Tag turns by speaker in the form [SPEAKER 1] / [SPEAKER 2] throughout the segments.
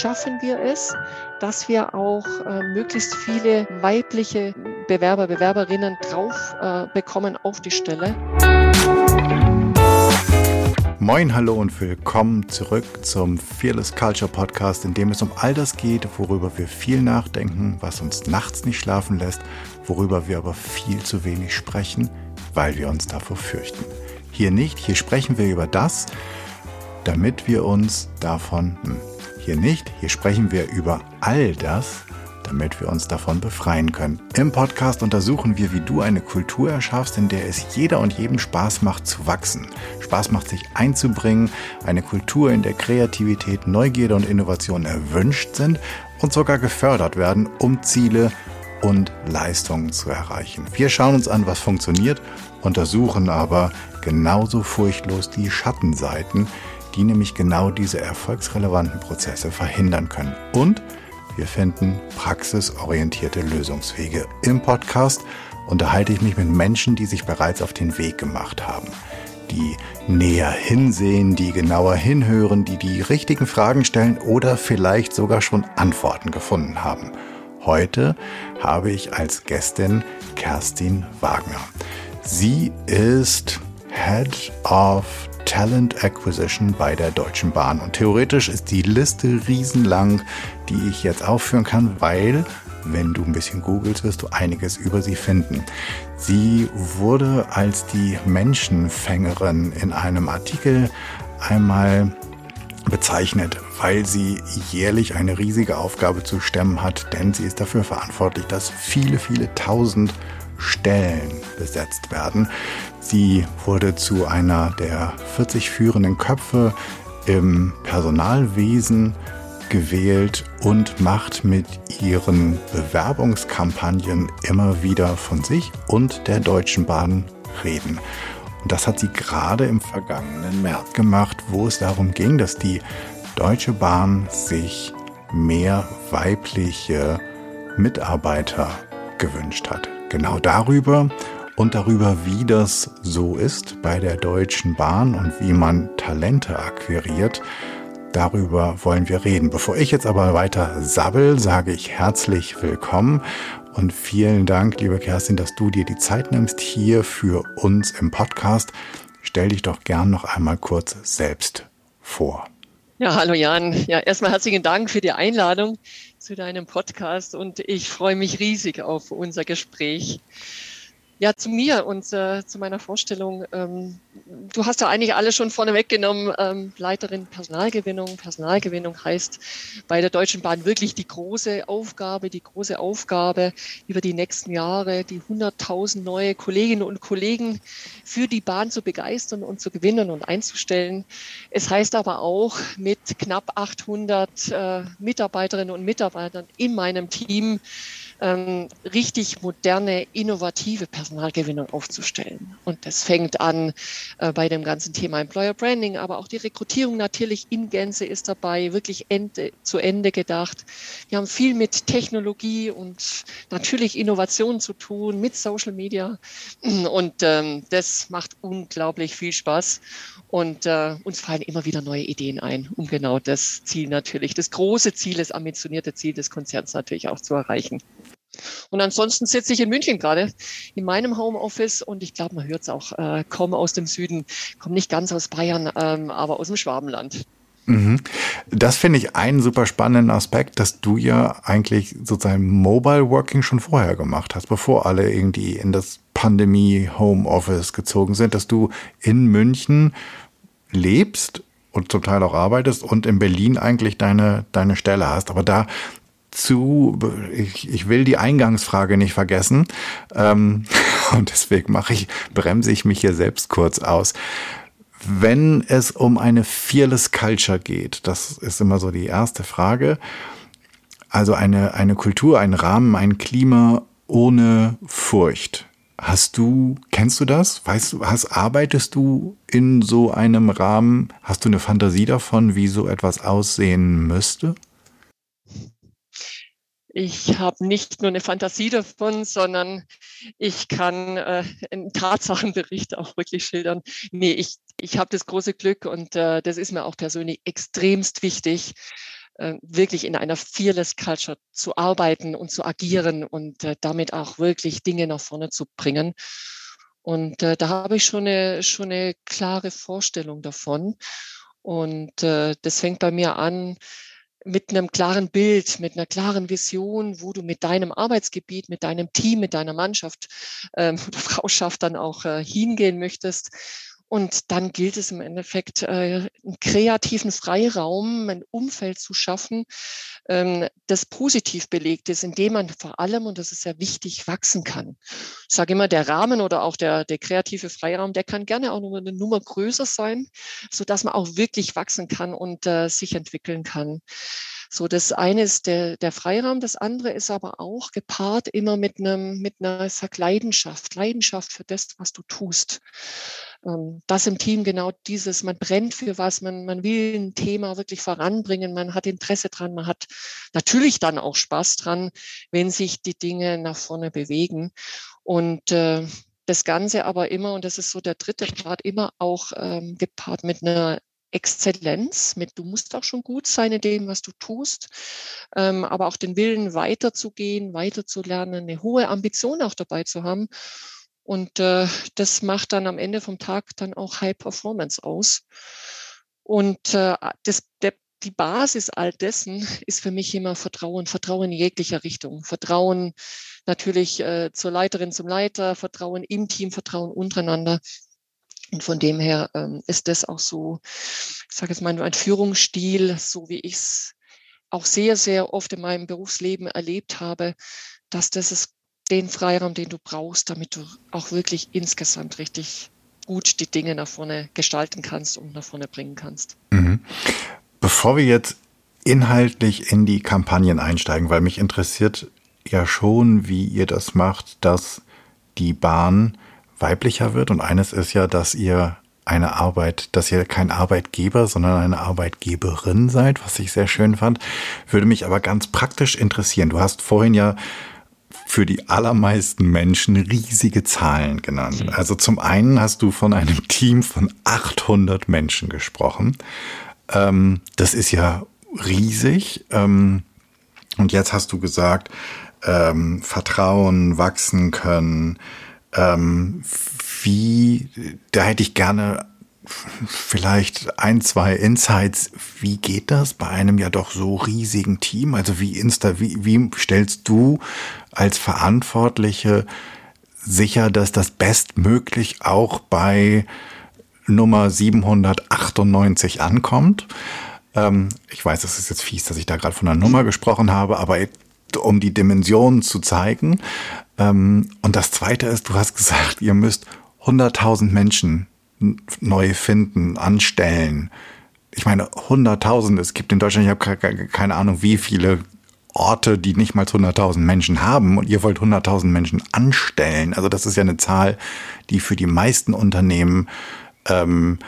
[SPEAKER 1] schaffen wir es, dass wir auch äh, möglichst viele weibliche Bewerber, Bewerberinnen drauf äh, bekommen auf die Stelle.
[SPEAKER 2] Moin, hallo und willkommen zurück zum Fearless Culture Podcast, in dem es um all das geht, worüber wir viel nachdenken, was uns nachts nicht schlafen lässt, worüber wir aber viel zu wenig sprechen, weil wir uns davor fürchten. Hier nicht, hier sprechen wir über das, damit wir uns davon, hm, hier nicht, hier sprechen wir über all das, damit wir uns davon befreien können. Im Podcast untersuchen wir, wie du eine Kultur erschaffst, in der es jeder und jedem Spaß macht zu wachsen, Spaß macht sich einzubringen, eine Kultur, in der Kreativität, Neugierde und Innovation erwünscht sind und sogar gefördert werden, um Ziele und Leistungen zu erreichen. Wir schauen uns an, was funktioniert, untersuchen aber genauso furchtlos die Schattenseiten, die nämlich genau diese erfolgsrelevanten Prozesse verhindern können. Und wir finden praxisorientierte Lösungswege. Im Podcast unterhalte ich mich mit Menschen, die sich bereits auf den Weg gemacht haben, die näher hinsehen, die genauer hinhören, die die richtigen Fragen stellen oder vielleicht sogar schon Antworten gefunden haben. Heute habe ich als Gästin Kerstin Wagner. Sie ist Head of Talent Acquisition bei der Deutschen Bahn. Und theoretisch ist die Liste riesenlang, die ich jetzt aufführen kann, weil, wenn du ein bisschen googelst, wirst du einiges über sie finden. Sie wurde als die Menschenfängerin in einem Artikel einmal bezeichnet, weil sie jährlich eine riesige Aufgabe zu stemmen hat, denn sie ist dafür verantwortlich, dass viele, viele tausend Stellen besetzt werden. Sie wurde zu einer der 40 führenden Köpfe im Personalwesen gewählt und macht mit ihren Bewerbungskampagnen immer wieder von sich und der Deutschen Bahn reden. Und das hat sie gerade im vergangenen März gemacht, wo es darum ging, dass die Deutsche Bahn sich mehr weibliche Mitarbeiter gewünscht hat. Genau darüber und darüber, wie das so ist bei der Deutschen Bahn und wie man Talente akquiriert, darüber wollen wir reden. Bevor ich jetzt aber weiter sabbel, sage ich herzlich willkommen und vielen Dank, liebe Kerstin, dass du dir die Zeit nimmst hier für uns im Podcast. Stell dich doch gern noch einmal kurz selbst vor.
[SPEAKER 1] Ja, hallo Jan. Ja, erstmal herzlichen Dank für die Einladung zu deinem Podcast und ich freue mich riesig auf unser Gespräch. Ja, zu mir und äh, zu meiner Vorstellung. Ähm, du hast ja eigentlich alles schon vorne weggenommen. Ähm, Leiterin Personalgewinnung. Personalgewinnung heißt bei der Deutschen Bahn wirklich die große Aufgabe, die große Aufgabe über die nächsten Jahre, die 100.000 neue Kolleginnen und Kollegen für die Bahn zu begeistern und zu gewinnen und einzustellen. Es heißt aber auch mit knapp 800 äh, Mitarbeiterinnen und Mitarbeitern in meinem Team, ähm, richtig moderne, innovative Personalgewinnung aufzustellen. Und das fängt an äh, bei dem ganzen Thema Employer Branding, aber auch die Rekrutierung natürlich in Gänze ist dabei, wirklich Ende zu Ende gedacht. Wir haben viel mit Technologie und natürlich Innovation zu tun, mit Social Media. Und ähm, das macht unglaublich viel Spaß. Und äh, uns fallen immer wieder neue Ideen ein, um genau das Ziel natürlich, das große Ziel, das ambitionierte Ziel des Konzerns natürlich auch zu erreichen. Und ansonsten sitze ich in München gerade in meinem Homeoffice und ich glaube, man hört es auch, äh, komme aus dem Süden, komme nicht ganz aus Bayern, ähm, aber aus dem Schwabenland.
[SPEAKER 2] Mhm. Das finde ich einen super spannenden Aspekt, dass du ja eigentlich sozusagen Mobile Working schon vorher gemacht hast, bevor alle irgendwie in das Pandemie Homeoffice gezogen sind, dass du in München lebst und zum Teil auch arbeitest und in Berlin eigentlich deine, deine Stelle hast. Aber da zu, ich, ich will die Eingangsfrage nicht vergessen ähm, und deswegen mache ich, bremse ich mich hier selbst kurz aus. Wenn es um eine Fearless Culture geht, das ist immer so die erste Frage, also eine, eine Kultur, ein Rahmen, ein Klima ohne Furcht. Hast du, kennst du das? Weißt du, hast, arbeitest du in so einem Rahmen? Hast du eine Fantasie davon, wie so etwas aussehen müsste?
[SPEAKER 1] Ich habe nicht nur eine Fantasie davon, sondern ich kann äh, einen Tatsachenbericht auch wirklich schildern. Nee, ich, ich habe das große Glück und äh, das ist mir auch persönlich extremst wichtig, äh, wirklich in einer Fearless Culture zu arbeiten und zu agieren und äh, damit auch wirklich Dinge nach vorne zu bringen. Und äh, da habe ich schon eine, schon eine klare Vorstellung davon. Und äh, das fängt bei mir an mit einem klaren Bild, mit einer klaren Vision, wo du mit deinem Arbeitsgebiet, mit deinem Team, mit deiner Mannschaft ähm, oder Frauschaft dann auch äh, hingehen möchtest. Und dann gilt es im Endeffekt, äh, einen kreativen Freiraum, ein Umfeld zu schaffen, ähm, das positiv belegt ist, indem man vor allem, und das ist sehr wichtig, wachsen kann. Ich sage immer, der Rahmen oder auch der, der kreative Freiraum, der kann gerne auch nur eine Nummer größer sein, so dass man auch wirklich wachsen kann und äh, sich entwickeln kann. So, das eine ist der, der Freiraum, das andere ist aber auch gepaart immer mit einem, mit einer, sag, Leidenschaft, Leidenschaft für das, was du tust. Ähm, das im Team genau dieses, man brennt für was, man, man will ein Thema wirklich voranbringen, man hat Interesse dran, man hat natürlich dann auch Spaß dran, wenn sich die Dinge nach vorne bewegen. Und äh, das Ganze aber immer, und das ist so der dritte Part, immer auch ähm, gepaart mit einer Exzellenz, mit du musst auch schon gut sein in dem, was du tust, ähm, aber auch den Willen weiterzugehen, weiterzulernen, eine hohe Ambition auch dabei zu haben. Und äh, das macht dann am Ende vom Tag dann auch High Performance aus. Und äh, das, der, die Basis all dessen ist für mich immer Vertrauen, Vertrauen in jeglicher Richtung. Vertrauen natürlich äh, zur Leiterin, zum Leiter, Vertrauen im Team, Vertrauen untereinander. Und von dem her ähm, ist das auch so, ich sage jetzt mal, ein Führungsstil, so wie ich es auch sehr, sehr oft in meinem Berufsleben erlebt habe, dass das ist den Freiraum, den du brauchst, damit du auch wirklich insgesamt richtig gut die Dinge nach vorne gestalten kannst und nach vorne bringen kannst. Mhm.
[SPEAKER 2] Bevor wir jetzt inhaltlich in die Kampagnen einsteigen, weil mich interessiert ja schon, wie ihr das macht, dass die Bahn weiblicher wird. Und eines ist ja, dass ihr eine Arbeit, dass ihr kein Arbeitgeber, sondern eine Arbeitgeberin seid, was ich sehr schön fand. Würde mich aber ganz praktisch interessieren. Du hast vorhin ja für die allermeisten Menschen riesige Zahlen genannt. Mhm. Also zum einen hast du von einem Team von 800 Menschen gesprochen. Ähm, das ist ja riesig. Ähm, und jetzt hast du gesagt, ähm, Vertrauen wachsen können, ähm, wie, da hätte ich gerne vielleicht ein, zwei Insights. Wie geht das bei einem ja doch so riesigen Team? Also wie insta, wie, wie stellst du als Verantwortliche sicher, dass das bestmöglich auch bei Nummer 798 ankommt? Ähm, ich weiß, es ist jetzt fies, dass ich da gerade von einer Nummer gesprochen habe, aber um die Dimensionen zu zeigen. Ähm, und das Zweite ist, du hast gesagt, ihr müsst 100.000 Menschen neu finden, anstellen. Ich meine, 100.000, es gibt in Deutschland, ich habe keine Ahnung, wie viele Orte, die nicht mal 100.000 Menschen haben und ihr wollt 100.000 Menschen anstellen. Also das ist ja eine Zahl, die für die meisten Unternehmen ähm,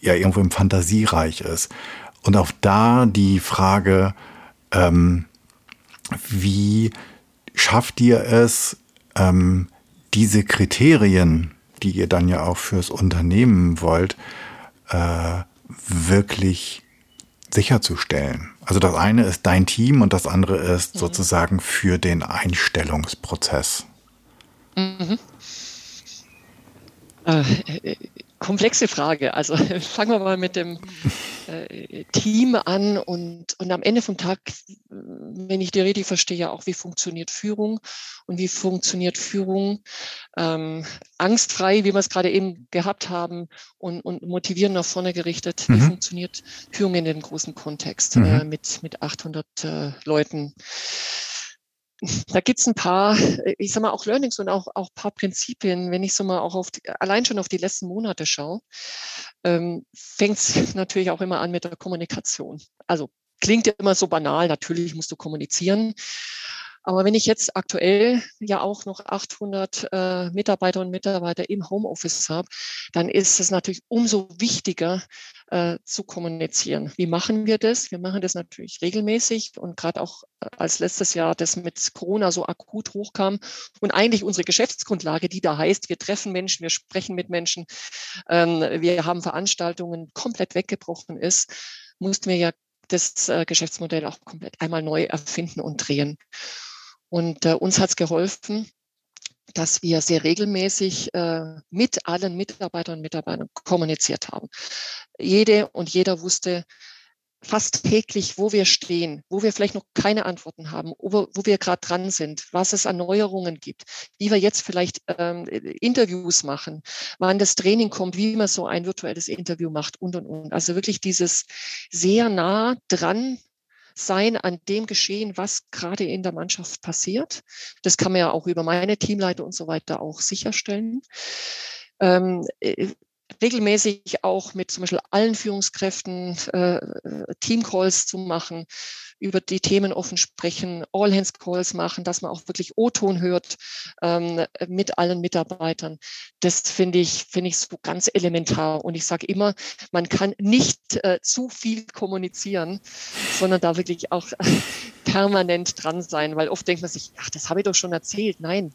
[SPEAKER 2] ja irgendwo im Fantasiereich ist. Und auch da die Frage, ähm, wie schafft ihr es, ähm, diese Kriterien, die ihr dann ja auch fürs Unternehmen wollt, äh, wirklich sicherzustellen. Also das eine ist dein Team und das andere ist mhm. sozusagen für den Einstellungsprozess. Mhm.
[SPEAKER 1] Äh, äh komplexe Frage. Also fangen wir mal mit dem äh, Team an und, und am Ende vom Tag, wenn ich die Rede verstehe, ja auch, wie funktioniert Führung und wie funktioniert Führung ähm, angstfrei, wie wir es gerade eben gehabt haben und, und motivieren nach vorne gerichtet. Mhm. Wie funktioniert Führung in dem großen Kontext mhm. äh, mit, mit 800 äh, Leuten? Da gibt's ein paar, ich sag mal, auch Learnings und auch, auch paar Prinzipien, wenn ich so mal auch auf die, allein schon auf die letzten Monate schaue, ähm, fängt es natürlich auch immer an mit der Kommunikation. Also klingt ja immer so banal, natürlich musst du kommunizieren. Aber wenn ich jetzt aktuell ja auch noch 800 äh, Mitarbeiter und Mitarbeiter im Homeoffice habe, dann ist es natürlich umso wichtiger äh, zu kommunizieren. Wie machen wir das? Wir machen das natürlich regelmäßig und gerade auch äh, als letztes Jahr das mit Corona so akut hochkam und eigentlich unsere Geschäftsgrundlage, die da heißt, wir treffen Menschen, wir sprechen mit Menschen, ähm, wir haben Veranstaltungen komplett weggebrochen ist, mussten wir ja das äh, Geschäftsmodell auch komplett einmal neu erfinden und drehen. Und äh, uns hat es geholfen, dass wir sehr regelmäßig äh, mit allen Mitarbeitern und Mitarbeitern kommuniziert haben. Jede und jeder wusste, fast täglich, wo wir stehen, wo wir vielleicht noch keine Antworten haben, wo, wo wir gerade dran sind, was es an Neuerungen gibt, wie wir jetzt vielleicht ähm, Interviews machen, wann das Training kommt, wie man so ein virtuelles Interview macht und, und, und. Also wirklich dieses sehr nah dran sein an dem Geschehen, was gerade in der Mannschaft passiert. Das kann man ja auch über meine Teamleiter und so weiter auch sicherstellen. Ähm, äh, regelmäßig auch mit zum Beispiel allen Führungskräften äh, Teamcalls zu machen, über die Themen offen sprechen, All-Hands-Calls machen, dass man auch wirklich O-Ton hört ähm, mit allen Mitarbeitern. Das finde ich, finde ich so ganz elementar. Und ich sage immer, man kann nicht äh, zu viel kommunizieren, sondern da wirklich auch permanent dran sein, weil oft denkt man sich, ach, das habe ich doch schon erzählt. Nein,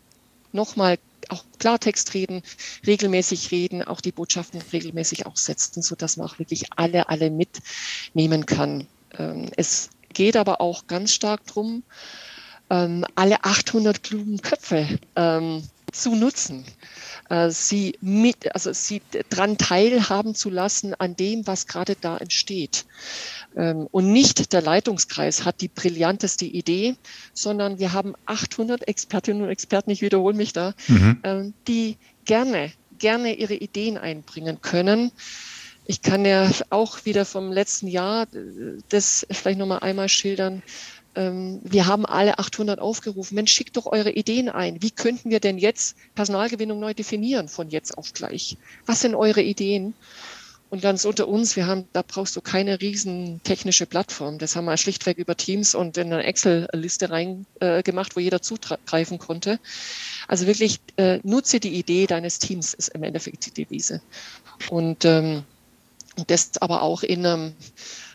[SPEAKER 1] nochmal auch Klartext reden, regelmäßig reden, auch die Botschaften regelmäßig auch setzen, so dass man auch wirklich alle, alle mitnehmen kann. Ähm, es geht aber auch ganz stark drum, ähm, alle 800 klugen Köpfe zu nutzen, äh, sie mit, also sie dran teilhaben zu lassen an dem, was gerade da entsteht. Ähm, und nicht der Leitungskreis hat die brillanteste Idee, sondern wir haben 800 Expertinnen und Experten, ich wiederhole mich da, mhm. Ähm, die gerne, gerne ihre Ideen einbringen können. Ich kann ja auch wieder vom letzten Jahr äh, das vielleicht nochmal einmal schildern. Ähm, wir haben alle 800 aufgerufen. Mensch, schickt doch eure Ideen ein. Wie könnten wir denn jetzt Personalgewinnung neu definieren von jetzt auf gleich? Was sind eure Ideen? Und ganz unter uns, wir haben, da brauchst du keine riesen technische Plattform. Das haben wir schlichtweg über Teams und in eine Excel-Liste rein äh, wo jeder zugreifen konnte. Also wirklich äh, nutze die Idee deines Teams ist im Endeffekt die Devise. Und ähm, das aber auch in einem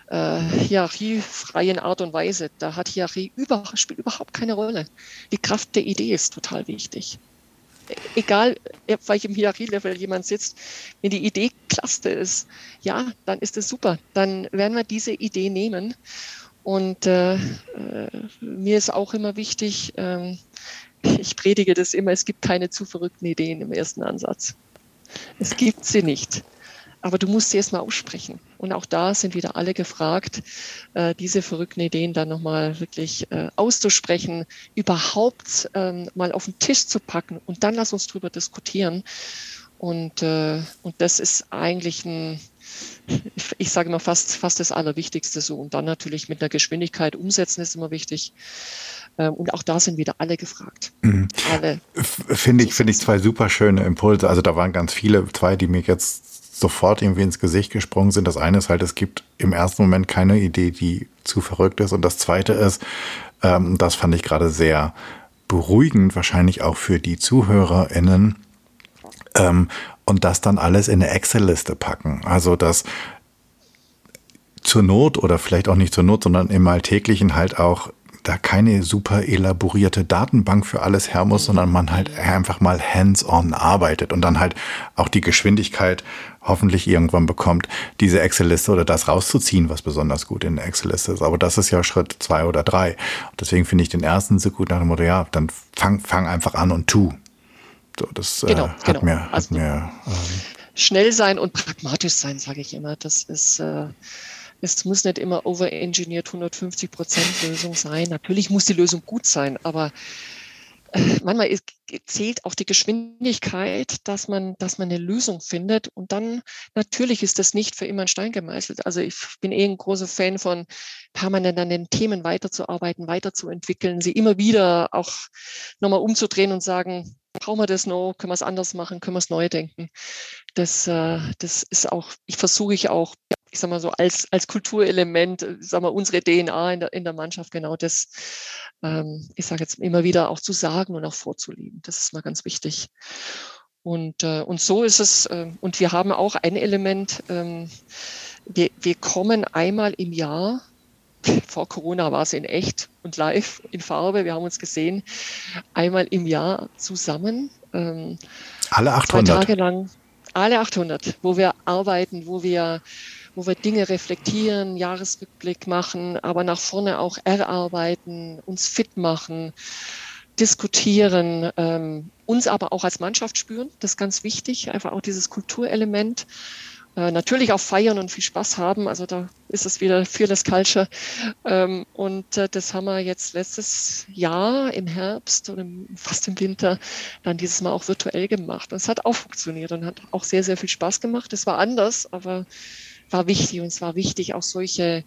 [SPEAKER 1] äh, hierarchiefreien Art und Weise. Da hat Hierarchie über, spielt überhaupt keine Rolle. Die Kraft der Idee ist total wichtig egal auf welchem Hierarchielevel jemand sitzt, wenn die Idee Cluster ist, ja, dann ist es super. Dann werden wir diese Idee nehmen. Und äh, äh, mir ist auch immer wichtig, äh, ich predige das immer, es gibt keine zu verrückten Ideen im ersten Ansatz. Es gibt sie nicht. Aber du musst sie erstmal aussprechen. Und auch da sind wieder alle gefragt, äh, diese verrückten Ideen dann nochmal wirklich äh, auszusprechen, überhaupt ähm, mal auf den Tisch zu packen und dann lass uns drüber diskutieren. Und, äh, und das ist eigentlich ein, ich sage immer fast, fast das Allerwichtigste so. Und dann natürlich mit einer Geschwindigkeit umsetzen ist immer wichtig. Ähm, und auch da sind wieder alle gefragt.
[SPEAKER 2] Mhm. Alle. Finde ich, finde ich zwei super schöne Impulse. Also da waren ganz viele, zwei, die mir jetzt sofort irgendwie ins Gesicht gesprungen sind. Das eine ist halt, es gibt im ersten Moment keine Idee, die zu verrückt ist. Und das zweite ist, ähm, das fand ich gerade sehr beruhigend, wahrscheinlich auch für die ZuhörerInnen, ähm, und das dann alles in eine Excel-Liste packen. Also das zur Not oder vielleicht auch nicht zur Not, sondern im Alltäglichen halt auch da keine super elaborierte Datenbank für alles her muss, sondern man halt einfach mal hands-on arbeitet und dann halt auch die Geschwindigkeit hoffentlich irgendwann bekommt, diese Excel-Liste oder das rauszuziehen, was besonders gut in der Excel-Liste ist. Aber das ist ja Schritt zwei oder drei. Deswegen finde ich den ersten so gut nach dem Motto, ja, dann fang, fang einfach an und tu. So, das äh, genau, äh, hat genau. mir, hat also, mir
[SPEAKER 1] ähm, schnell sein und pragmatisch sein, sage ich immer. Das ist äh, es muss nicht immer overengineert 150 Prozent Lösung sein. Natürlich muss die Lösung gut sein, aber äh, manchmal ist, zählt auch die Geschwindigkeit, dass man, dass man eine Lösung findet. Und dann natürlich ist das nicht für immer ein Stein gemeißelt. Also ich bin eh ein großer Fan von permanent an den Themen weiterzuarbeiten, weiterzuentwickeln, sie immer wieder auch nochmal umzudrehen und sagen, brauchen wir das noch, können wir es anders machen, können wir es neu denken. Das, äh, das ist auch, ich versuche ich auch ich sag mal so, als, als Kulturelement, äh, sag mal, unsere DNA in der, in der Mannschaft genau das, ähm, ich sage jetzt immer wieder auch zu sagen und auch vorzuleben. Das ist mal ganz wichtig. Und, äh, und so ist es, äh, und wir haben auch ein Element, ähm, wir, wir kommen einmal im Jahr, vor Corona war es in echt und live in Farbe, wir haben uns gesehen, einmal im Jahr zusammen.
[SPEAKER 2] Ähm, Alle 800?
[SPEAKER 1] Zwei Tage lang Alle 800, wo wir arbeiten, wo wir, wo wir Dinge reflektieren, Jahresrückblick machen, aber nach vorne auch erarbeiten, uns fit machen, diskutieren, ähm, uns aber auch als Mannschaft spüren. Das ist ganz wichtig, einfach auch dieses Kulturelement. Äh, natürlich auch feiern und viel Spaß haben. Also da ist es wieder Fearless Culture. Ähm, und äh, das haben wir jetzt letztes Jahr im Herbst im, fast im Winter dann dieses Mal auch virtuell gemacht. Und es hat auch funktioniert und hat auch sehr, sehr viel Spaß gemacht. Es war anders, aber war wichtig. Und es war wichtig, auch solche,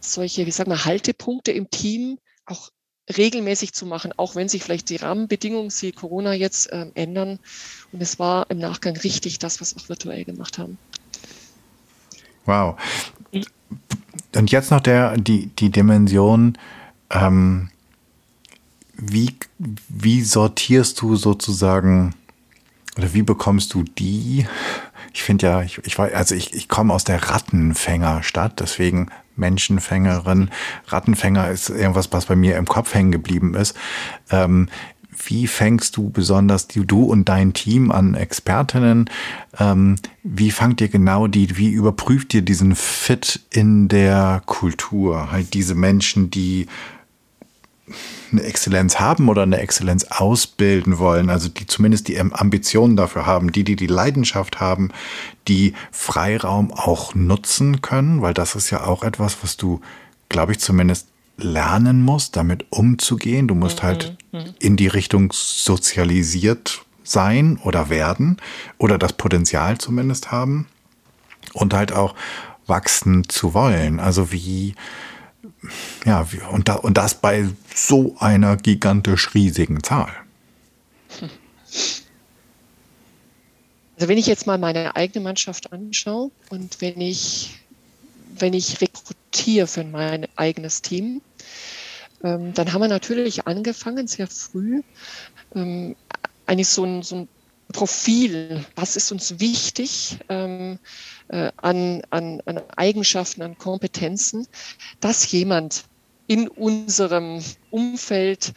[SPEAKER 1] solche, wie sagen wir, Haltepunkte im Team auch regelmäßig zu machen, auch wenn sich vielleicht die Rahmenbedingungen, sie Corona jetzt äh, ändern. Und es war im Nachgang richtig, das, was wir auch virtuell gemacht haben.
[SPEAKER 2] Wow. Und jetzt noch der, die, die Dimension, ähm, wie, wie sortierst du sozusagen oder wie bekommst du die? Ich finde ja, ich, ich, also ich, ich komme aus der Rattenfängerstadt, deswegen Menschenfängerin. Rattenfänger ist irgendwas, was bei mir im Kopf hängen geblieben ist. Ähm, wie fängst du besonders die, du und dein Team an Expertinnen? Ähm, wie fangt ihr genau die, wie überprüft ihr diesen Fit in der Kultur? Halt diese Menschen, die eine Exzellenz haben oder eine Exzellenz ausbilden wollen, also die zumindest die Ambitionen dafür haben, die, die die Leidenschaft haben, die Freiraum auch nutzen können, weil das ist ja auch etwas, was du, glaube ich, zumindest lernen musst, damit umzugehen. Du musst halt mhm. halt in die Richtung sozialisiert sein oder werden oder das Potenzial zumindest haben und halt auch wachsen zu wollen. Also wie, ja, und, da, und das bei so einer gigantisch riesigen Zahl.
[SPEAKER 1] Also wenn ich jetzt mal meine eigene Mannschaft anschaue und wenn ich, wenn ich rekrutiere für mein eigenes Team, ähm, dann haben wir natürlich angefangen, sehr früh, ähm, eigentlich so ein, so ein Profil, was ist uns wichtig ähm, äh, an, an, an Eigenschaften, an Kompetenzen, dass jemand in unserem Umfeld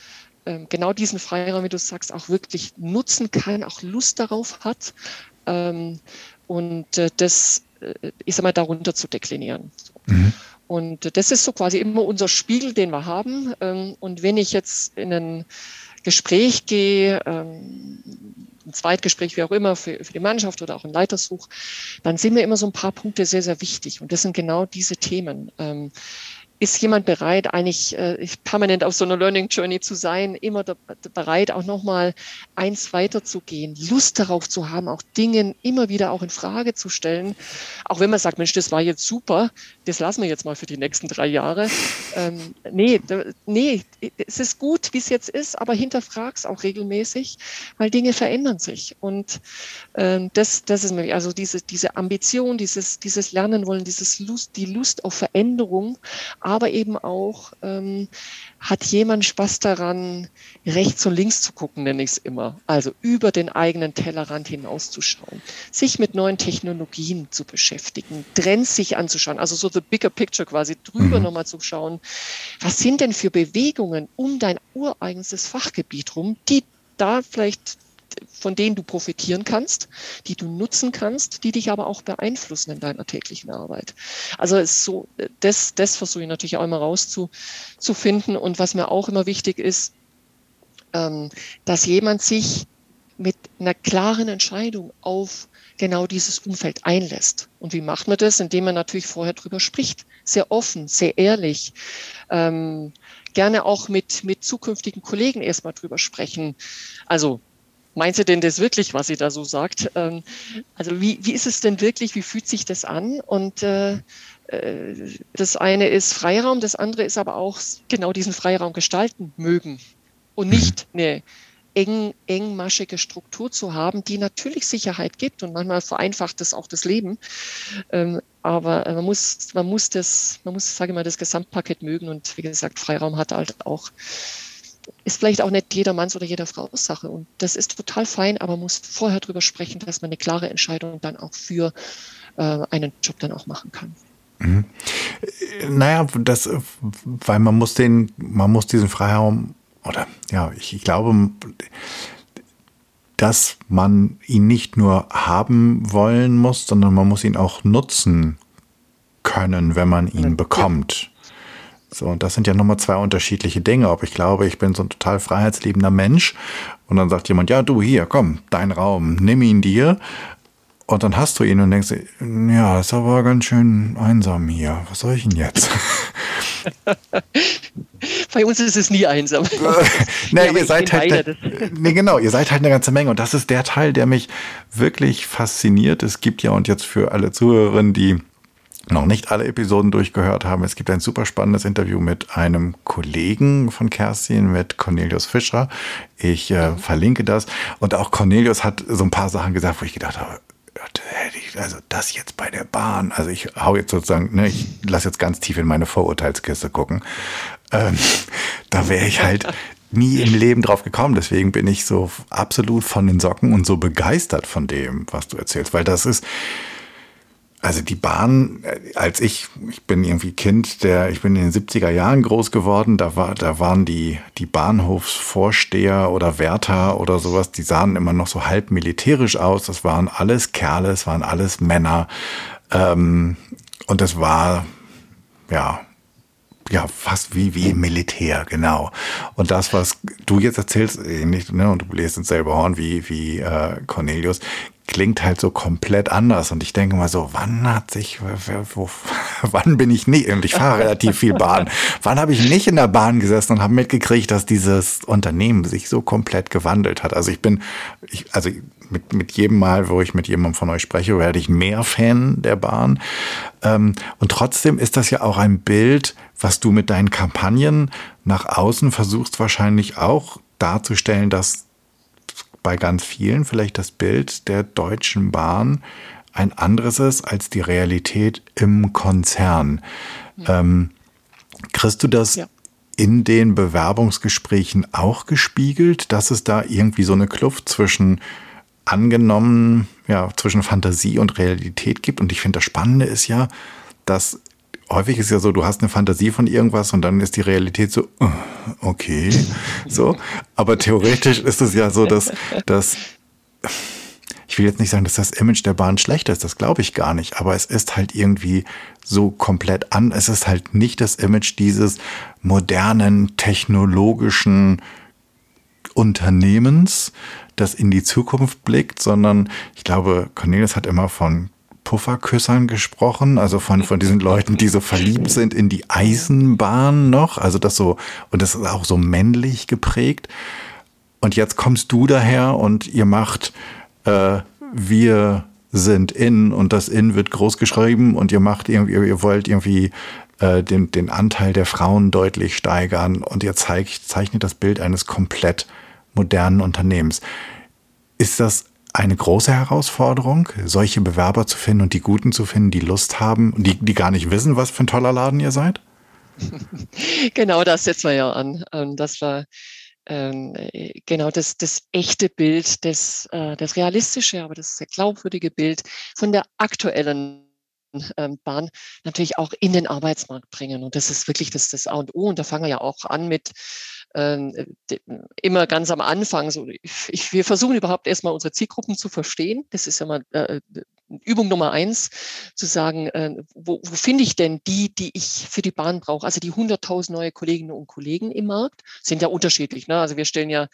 [SPEAKER 1] äh, genau diesen Freiraum, wie du sagst, auch wirklich nutzen kann, auch Lust darauf hat ähm, und äh, das, äh, ich sag mal, darunter zu deklinieren. Mhm. Und das ist so quasi immer unser Spiegel, den wir haben. Ähm, und wenn ich jetzt in ein Gespräch gehe, ähm, ein Zweitgespräch, wie auch immer, für, für die Mannschaft oder auch ein Leitersuch, dann sind mir immer so ein paar Punkte sehr, sehr wichtig. Und das sind genau diese Themen. Ähm, ist jemand bereit, eigentlich äh, permanent auf so einer Learning Journey zu sein, immer da, bereit, auch nochmal eins weiterzugehen, Lust darauf zu haben, auch Dinge immer wieder auch in Frage zu stellen. Auch wenn man sagt, Mensch, das war jetzt super, das lassen wir jetzt mal für die nächsten drei Jahre. Ähm, nee, da, nee, es ist gut, wie es jetzt ist, aber hinterfrag's auch regelmäßig, weil Dinge verändern sich. Und ähm, das, das ist mir, also diese, diese Ambition, dieses, dieses Lernen wollen, dieses Lust, die Lust auf Veränderung, aber eben auch, ähm, hat jemand Spaß daran, rechts und links zu gucken, nenne ich es immer. Also über den eigenen Tellerrand hinauszuschauen, sich mit neuen Technologien zu beschäftigen, Trends sich anzuschauen, also so the bigger picture quasi drüber mhm. nochmal zu schauen, was sind denn für Bewegungen um dein ureigenstes Fachgebiet rum, die da vielleicht von denen du profitieren kannst, die du nutzen kannst, die dich aber auch beeinflussen in deiner täglichen Arbeit. Also ist so, das, das versuche ich natürlich auch immer rauszufinden. Und was mir auch immer wichtig ist, ähm, dass jemand sich mit einer klaren Entscheidung auf genau dieses Umfeld einlässt. Und wie macht man das? Indem man natürlich vorher drüber spricht. Sehr offen, sehr ehrlich. Ähm, gerne auch mit, mit zukünftigen Kollegen erstmal drüber sprechen. Also meint sie denn das wirklich, was sie da so sagt? Ähm, also wie, wie ist es denn wirklich, wie fühlt sich das an? Und äh, äh, das eine ist Freiraum, das andere ist aber auch genau diesen Freiraum gestalten mögen und mhm. nicht eine eng, engmaschige Struktur zu haben, die natürlich Sicherheit gibt und manchmal vereinfacht das auch das Leben. Ähm, aber man muss, man muss das, man muss, sage ich mal, das Gesamtpaket mögen und wie gesagt, Freiraum hat halt auch ist vielleicht auch nicht jedermanns oder jeder Frau's Sache. Und das ist total fein, aber man muss vorher darüber sprechen, dass man eine klare Entscheidung dann auch für äh, einen Job dann auch machen kann.
[SPEAKER 2] Mhm. Naja, das, weil man muss den, man muss diesen Freiraum, oder ja, ich, ich glaube, dass man ihn nicht nur haben wollen muss, sondern man muss ihn auch nutzen können, wenn man ihn bekommt. So, und das sind ja nochmal zwei unterschiedliche Dinge. Ob ich glaube, ich bin so ein total freiheitsliebender Mensch und dann sagt jemand, ja, du hier, komm, dein Raum, nimm ihn dir. Und dann hast du ihn und denkst, ja, ist aber ganz schön einsam hier. Was soll ich denn jetzt?
[SPEAKER 1] Bei uns ist es nie einsam.
[SPEAKER 2] nee, ja, ihr seid halt, ne, nee, genau, ihr seid halt eine ganze Menge. Und das ist der Teil, der mich wirklich fasziniert. Es gibt ja, und jetzt für alle Zuhörerinnen, die noch nicht alle Episoden durchgehört haben, es gibt ein super spannendes Interview mit einem Kollegen von Kerstin, mit Cornelius Fischer. Ich äh, verlinke das. Und auch Cornelius hat so ein paar Sachen gesagt, wo ich gedacht habe, also das jetzt bei der Bahn, also ich hau jetzt sozusagen, ne, ich lasse jetzt ganz tief in meine Vorurteilskiste gucken. Ähm, da wäre ich halt nie im Leben drauf gekommen. Deswegen bin ich so absolut von den Socken und so begeistert von dem, was du erzählst, weil das ist, also die Bahn, äh, als ich, ich bin irgendwie Kind, der, ich bin in den 70er Jahren groß geworden, da war, da waren die, die Bahnhofsvorsteher oder Wärter oder sowas, die sahen immer noch so halb militärisch aus. Das waren alles Kerle, es waren alles Männer. Ähm, und es war, ja, ja, fast wie, wie Militär, genau. Und das, was du jetzt erzählst, ähnlich, ne, und du bläst ins selbe Horn wie, wie äh, Cornelius, klingt halt so komplett anders. Und ich denke mal so, wann hat sich, wo, wann bin ich nicht, und ich fahre relativ viel Bahn, wann habe ich nicht in der Bahn gesessen und habe mitgekriegt, dass dieses Unternehmen sich so komplett gewandelt hat. Also ich bin, ich, also mit, mit jedem Mal, wo ich mit jemandem von euch spreche, werde ich mehr Fan der Bahn. Ähm, und trotzdem ist das ja auch ein Bild, was du mit deinen Kampagnen nach außen versuchst wahrscheinlich auch darzustellen, dass bei ganz vielen vielleicht das Bild der Deutschen Bahn ein anderes ist als die Realität im Konzern. Ja. Ähm, kriegst du das ja. in den Bewerbungsgesprächen auch gespiegelt, dass es da irgendwie so eine Kluft zwischen angenommen, ja, zwischen Fantasie und Realität gibt? Und ich finde, das Spannende ist ja, dass häufig ist ja so, du hast eine Fantasie von irgendwas und dann ist die Realität so, uh, okay, so. Aber theoretisch ist es ja so, dass, dass, ich will jetzt nicht sagen, dass das Image der Bahn schlecht ist, das glaube ich gar nicht, aber es ist halt irgendwie so komplett an, es ist halt nicht das Image dieses modernen, technologischen Unternehmens, das in die Zukunft blickt, sondern ich glaube, Cornelius hat immer von Pufferküssern gesprochen, also von, von diesen Leuten, die so verliebt sind in die Eisenbahn noch, also das so, und das ist auch so männlich geprägt. Und jetzt kommst du daher und ihr macht, äh, wir sind in und das in wird groß geschrieben und ihr macht irgendwie, ihr wollt irgendwie äh, den, den Anteil der Frauen deutlich steigern und ihr zeigt, zeichnet das Bild eines komplett modernen Unternehmens. Ist das eine große Herausforderung, solche Bewerber zu finden und die Guten zu finden, die Lust haben die, die gar nicht wissen, was für ein toller Laden ihr seid?
[SPEAKER 1] Genau das setzen wir ja an. Ähm, das war ähm, genau das, das echte Bild, das, äh, das realistische, aber das sehr glaubwürdige Bild von der aktuellen ähm, Bahn natürlich auch in den Arbeitsmarkt bringen. Und das ist wirklich das, das A und O. Und da fangen wir ja auch an mit immer ganz am Anfang so, ich, wir versuchen überhaupt erstmal unsere Zielgruppen zu verstehen. Das ist ja mal äh, Übung Nummer eins, zu sagen, äh, wo, wo finde ich denn die, die ich für die Bahn brauche? Also die 100.000 neue Kolleginnen und Kollegen im Markt sind ja unterschiedlich. Ne? Also wir stellen ja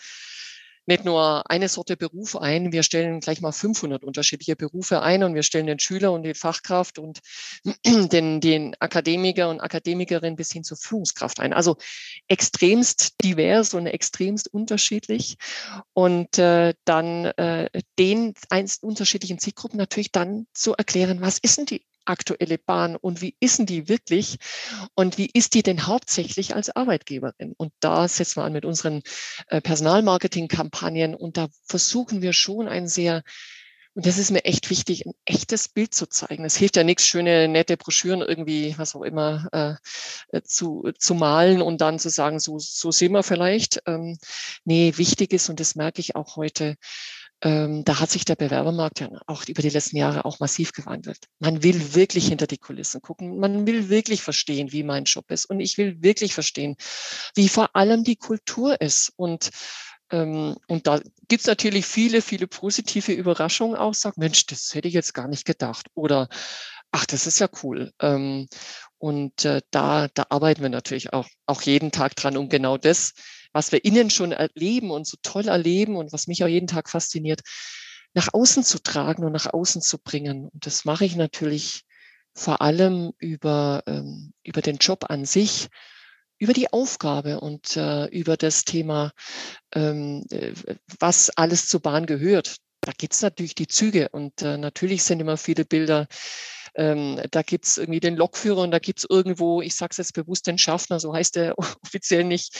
[SPEAKER 1] nicht nur eine Sorte Beruf ein, wir stellen gleich mal 500 unterschiedliche Berufe ein und wir stellen den Schüler und die Fachkraft und den, den Akademiker und Akademikerin bis hin zur Führungskraft ein. Also extremst divers und extremst unterschiedlich und äh, dann äh, den einst unterschiedlichen Zielgruppen natürlich dann zu erklären, was ist denn die aktuelle Bahn und wie ist denn die wirklich und wie ist die denn hauptsächlich als Arbeitgeberin? Und da setzen wir an mit unseren äh, Personalmarketing-Kampagnen und da versuchen wir schon ein sehr und das ist mir echt wichtig, ein echtes Bild zu zeigen. Es hilft ja nichts, schöne, nette Broschüren irgendwie, was auch immer, äh, zu, zu malen und dann zu sagen, so, so sehen wir vielleicht. Ähm, nee, wichtig ist, und das merke ich auch heute, ähm, da hat sich der Bewerbermarkt ja auch über die letzten Jahre auch massiv gewandelt. Man will wirklich hinter die Kulissen gucken. Man will wirklich verstehen, wie mein Job ist. Und ich will wirklich verstehen, wie vor allem die Kultur ist. Und Ähm, und da gibt es natürlich viele, viele positive Überraschungen auch. Sag, Mensch, das hätte ich jetzt gar nicht gedacht. Oder, ach, das ist ja cool. Ähm, und äh, da, da arbeiten wir natürlich auch, auch jeden Tag dran, um genau das, was wir innen schon erleben und so toll erleben und was mich auch jeden Tag fasziniert, nach außen zu tragen und nach außen zu bringen. Und das mache ich natürlich vor allem über, ähm, über den Job an sich, über die Aufgabe und äh, über das Thema, ähm, äh, was alles zur Bahn gehört. Da gibt es natürlich die Züge und äh, natürlich sind immer viele Bilder. Ähm, da gibt es irgendwie den Lokführer und da gibt es irgendwo, ich sage es jetzt bewusst, den Schaffner, so heißt er offiziell nicht.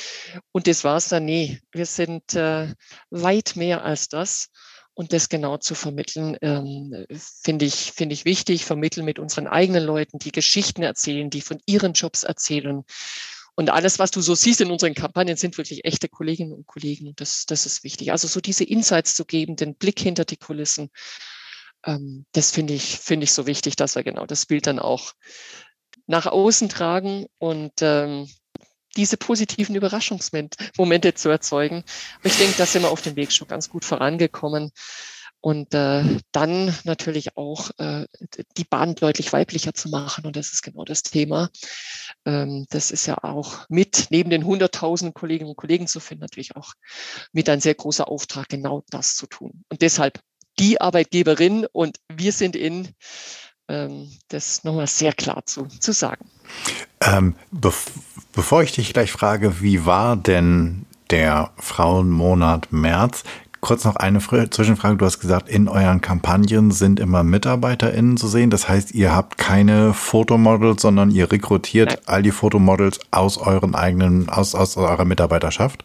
[SPEAKER 1] Und das war es dann. Nee, wir sind äh, weit mehr als das. Und das genau zu vermitteln, ähm, finde ich, finde ich wichtig. Vermitteln mit unseren eigenen Leuten, die Geschichten erzählen, die von ihren Jobs erzählen und alles, was du so siehst in unseren Kampagnen, sind wirklich echte Kolleginnen und Kollegen. Das, das ist wichtig. Also so diese Insights zu geben, den Blick hinter die Kulissen, ähm, das finde ich, finde ich so wichtig, dass wir genau das Bild dann auch nach außen tragen und ähm, diese positiven Überraschungsmomente zu erzeugen. Ich denke, da sind wir auf dem Weg schon ganz gut vorangekommen. Und äh, dann natürlich auch äh, die Bahn deutlich weiblicher zu machen. Und das ist genau das Thema. Ähm, das ist ja auch mit, neben den hunderttausenden Kolleginnen und Kollegen zu finden, natürlich auch mit ein sehr großer Auftrag, genau das zu tun. Und deshalb die Arbeitgeberin und wir sind in, ähm, das nochmal sehr klar zu, zu sagen.
[SPEAKER 2] Ähm, be bevor ich dich gleich frage, wie war denn der Frauenmonat März? Kurz noch eine Zwischenfrage. Du hast gesagt, in euren Kampagnen sind immer MitarbeiterInnen zu sehen. Das heißt, ihr habt keine Fotomodels, sondern ihr rekrutiert Nein. all die Fotomodels aus euren eigenen, aus, aus eurer Mitarbeiterschaft?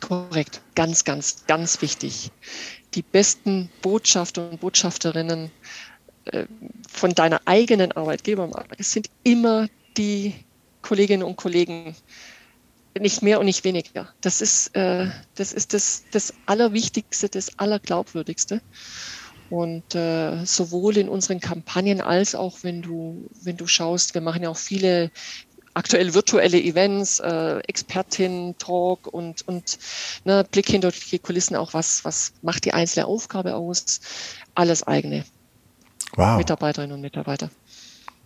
[SPEAKER 1] Korrekt. Ganz, ganz, ganz wichtig. Die besten Botschafter und Botschafterinnen äh, von deiner eigenen Arbeitgebermarke sind immer die Kolleginnen und Kollegen, nicht mehr und nicht weniger. Das ist, äh, das, ist das, das Allerwichtigste, das Allerglaubwürdigste. Und äh, sowohl in unseren Kampagnen als auch wenn du, wenn du schaust, wir machen ja auch viele aktuell virtuelle Events, äh, Expertin, Talk und, und ne, Blick hinter die Kulissen auch, was, was macht die einzelne Aufgabe aus? Alles eigene. Wow. Mitarbeiterinnen und Mitarbeiter.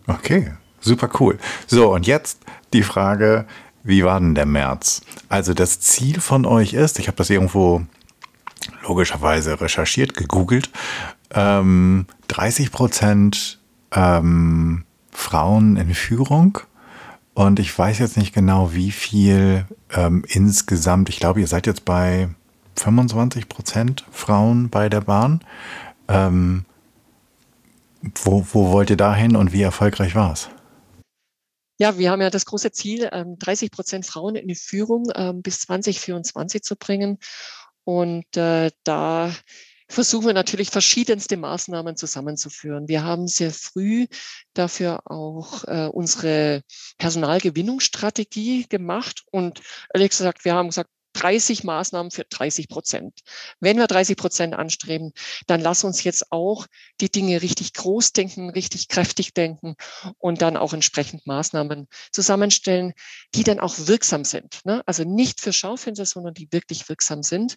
[SPEAKER 2] Okay, super cool. So, und jetzt die Frage, wie war denn der März? Also das Ziel von euch ist, ich habe das irgendwo logischerweise recherchiert, gegoogelt, ähm, 30 Prozent ähm, Frauen in Führung. Und ich weiß jetzt nicht genau, wie viel ähm, insgesamt. Ich glaube, ihr seid jetzt bei 25 Prozent Frauen bei der Bahn. Ähm, wo, wo wollt ihr dahin und wie erfolgreich war es?
[SPEAKER 1] Ja, wir haben ja das große Ziel, 30 ähm, Prozent Frauen in die Führung ähm, bis 2024 zu bringen. Und äh, da versuchen wir natürlich verschiedenste Maßnahmen zusammenzuführen. Wir haben sehr früh dafür auch äh, unsere Personalgewinnungsstrategie gemacht und ehrlich gesagt, wir haben gesagt, 30 Maßnahmen für 30 Prozent. Wenn wir 30 Prozent anstreben, dann lass uns jetzt auch die Dinge richtig groß denken, richtig kräftig denken und dann auch entsprechend Maßnahmen zusammenstellen, die dann auch wirksam sind. Ne? Also nicht für Schaufenster, sondern die wirklich wirksam sind.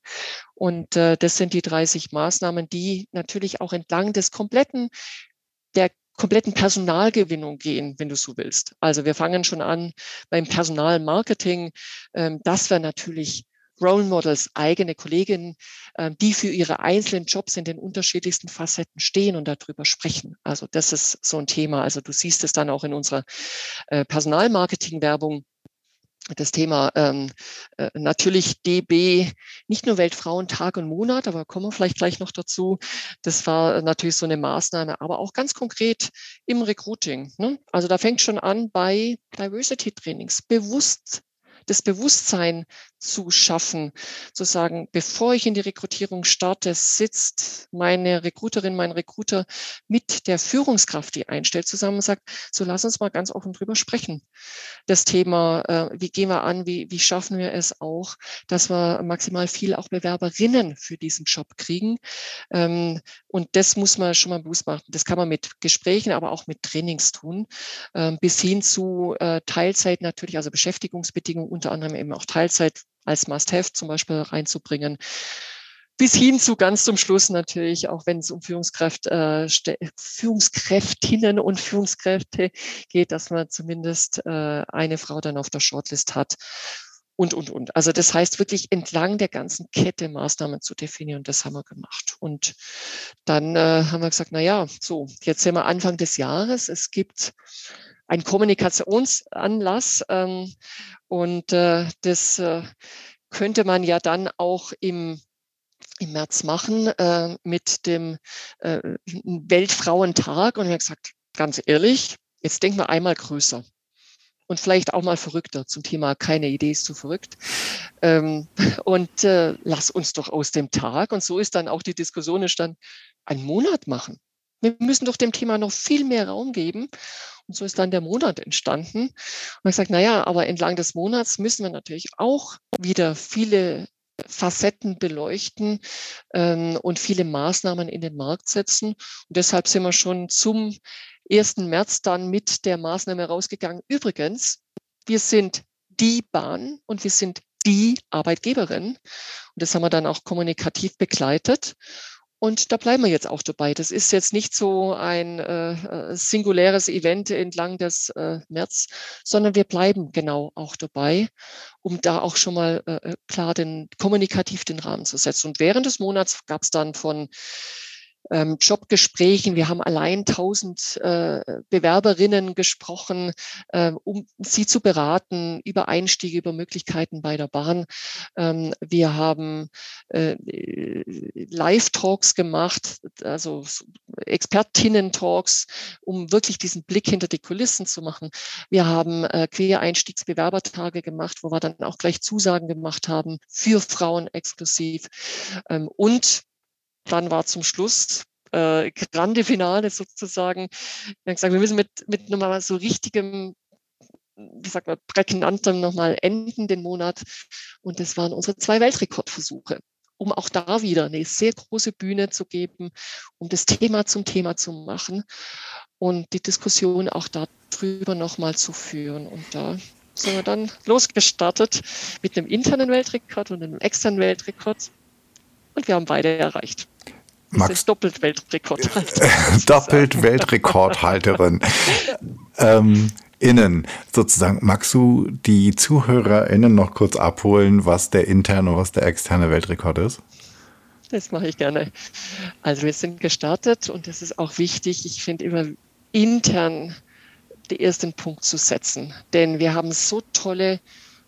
[SPEAKER 1] Und äh, das sind die 30 Maßnahmen, die natürlich auch entlang des kompletten der kompletten Personalgewinnung gehen, wenn du so willst. Also wir fangen schon an beim Personalmarketing, ähm, dass wir natürlich Role Models, eigene Kolleginnen, ähm, die für ihre einzelnen Jobs in den unterschiedlichsten Facetten stehen und darüber sprechen. Also das ist so ein Thema. Also du siehst es dann auch in unserer äh, Personalmarketing-Werbung das Thema ähm, äh, natürlich DB, nicht nur Weltfrauentag und Monat, aber kommen wir vielleicht gleich noch dazu. Das war natürlich so eine Maßnahme, aber auch ganz konkret im Recruiting. Ne? Also da fängt schon an bei Diversity Trainings, bewusst das Bewusstsein zu schaffen, zu sagen, bevor ich in die Rekrutierung starte, sitzt meine Recruiterin, mein Recruiter mit der Führungskraft, die einstellt, zusammen und sagt, so lass uns mal ganz offen drüber sprechen. Das Thema, äh, wie gehen wir an, wie, wie schaffen wir es auch, dass wir maximal viel auch Bewerberinnen für diesen Job kriegen. Ähm, und das muss man schon mal bewusst machen. Das kann man mit Gesprächen, aber auch mit Trainings tun, ähm, bis hin zu äh, Teilzeit natürlich, also Beschäftigungsbedingungen, unter anderem eben auch Teilzeit als Must-Have zum Beispiel reinzubringen bis hin zu ganz zum Schluss natürlich, auch wenn es um Führungskräfte, äh, Führungskräftinnen und Führungskräfte geht, dass man zumindest äh, eine Frau dann auf der Shortlist hat und, und, und. Also das heißt wirklich entlang der ganzen Kette Maßnahmen zu definieren. Das haben wir gemacht. Und dann äh, haben wir gesagt, na ja, so, jetzt sind wir Anfang des Jahres. Es gibt einen Kommunikationsanlass ähm, und äh, das äh, könnte man ja dann auch im im März machen äh, mit dem äh, Weltfrauentag. Und ich habe gesagt, ganz ehrlich, jetzt denken wir einmal größer und vielleicht auch mal verrückter zum Thema keine Idee ist zu verrückt. Ähm, und äh, lass uns doch aus dem Tag. Und so ist dann auch die Diskussion entstanden, einen Monat machen. Wir müssen doch dem Thema noch viel mehr Raum geben. Und so ist dann der Monat entstanden. Und ich gesagt, na ja, aber entlang des Monats müssen wir natürlich auch wieder viele Facetten beleuchten ähm, und viele Maßnahmen in den Markt setzen. Und deshalb sind wir schon zum 1. März dann mit der Maßnahme rausgegangen. Übrigens, wir sind die Bahn und wir sind die Arbeitgeberin. Und das haben wir dann auch kommunikativ begleitet. Und da bleiben wir jetzt auch dabei. Das ist jetzt nicht so ein äh, äh, singuläres Event entlang des äh, März, sondern wir bleiben genau auch dabei, um da auch schon mal äh, äh klar den kommunikativ den Rahmen zu setzen. Und während des Monats gab es dann von ähm, Jobgesprächen. Wir haben allein 1000 äh, Bewerberinnen gesprochen, äh, um sie zu beraten über Einstiege, über Möglichkeiten bei der Bahn. Ähm, wir haben äh, Live-Talks gemacht, also Expertinnen-Talks, um wirklich diesen Blick hinter die Kulissen zu machen. Wir haben äh, Quereinstiegsbewerbertage gemacht, wo wir dann auch gleich Zusagen gemacht haben für Frauen exklusiv. Ähm, und dann war zum Schluss äh, grande Finale sozusagen. Wir haben gesagt, wir müssen mit, mit nochmal so richtigem, wie sagt man, prägnantem nochmal enden den Monat. Und das waren unsere zwei Weltrekordversuche, um auch da wieder eine sehr große Bühne zu geben, um das Thema zum Thema zu machen und die Diskussion auch darüber nochmal zu führen. Und da sind wir dann losgestartet mit einem internen Weltrekord und einem externen Weltrekord. Und wir haben beide erreicht.
[SPEAKER 2] Max,
[SPEAKER 1] doppelt Weltrekordhalterin.
[SPEAKER 2] doppelt Weltrekordhalterin. ähm, innen sozusagen. Magst du die ZuhörerInnen noch kurz abholen, was der interne und was der externe Weltrekord ist?
[SPEAKER 1] Das mache ich gerne. Also wir sind gestartet und das ist auch wichtig. Ich finde immer intern den ersten Punkt zu setzen, denn wir haben so tolle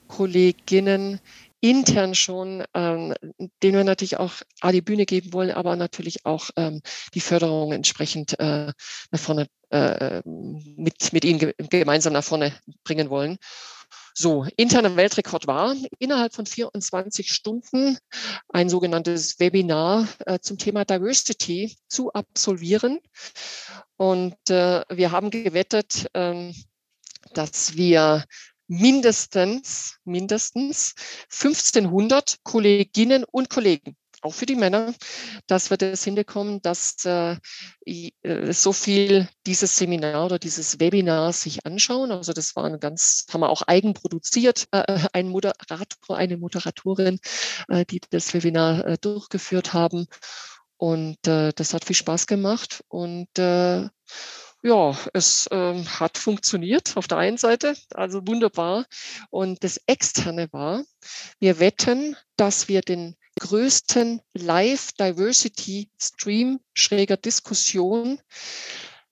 [SPEAKER 1] Kolleginnen, intern schon, ähm, denen wir natürlich auch A, die Bühne geben wollen, aber natürlich auch ähm, die Förderung entsprechend äh, nach vorne äh, mit, mit ihnen ge gemeinsam nach vorne bringen wollen. So, interner Weltrekord war innerhalb von 24 Stunden ein sogenanntes Webinar äh, zum Thema Diversity zu absolvieren. Und äh, wir haben gewettet, ähm, dass wir mindestens, mindestens 1500 Kolleginnen und Kollegen auch für die Männer, dass wir das hinbekommen, dass äh, äh, so viel dieses Seminar oder dieses Webinar sich anschauen. Also das war ein ganz, haben wir auch eigen produziert, äh, ein Moderator, eine Moderatorin, äh, die das Webinar äh, durchgeführt haben. Und äh, das hat viel Spaß gemacht. Und ja, es ähm, hat funktioniert auf der einen Seite, also wunderbar. Und das Externe war, wir wetten, dass wir den größten Live-Diversity-Stream schräger Diskussion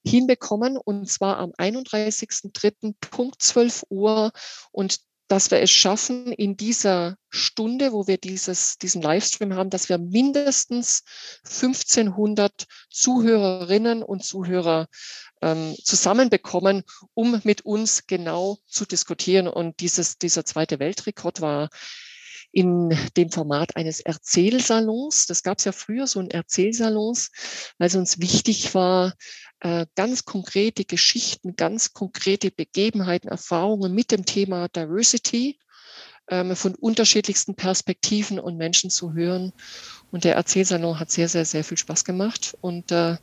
[SPEAKER 1] hinbekommen und zwar am 31.03. Punkt 12 Uhr und dass wir es schaffen, in dieser Stunde, wo wir dieses, diesen Livestream haben, dass wir mindestens 1500 Zuhörerinnen und Zuhörer ähm, zusammenbekommen, um mit uns genau zu diskutieren. Und dieses, dieser zweite Weltrekord war in dem Format eines Erzählsalons. Das gab es ja früher, so ein Erzählsalons, weil es uns wichtig war, äh, ganz konkrete Geschichten, ganz konkrete Begebenheiten, Erfahrungen mit dem Thema Diversity ähm, von unterschiedlichsten Perspektiven und Menschen zu hören. Und der Erzählsalon hat sehr, sehr, sehr viel Spaß gemacht. Und äh,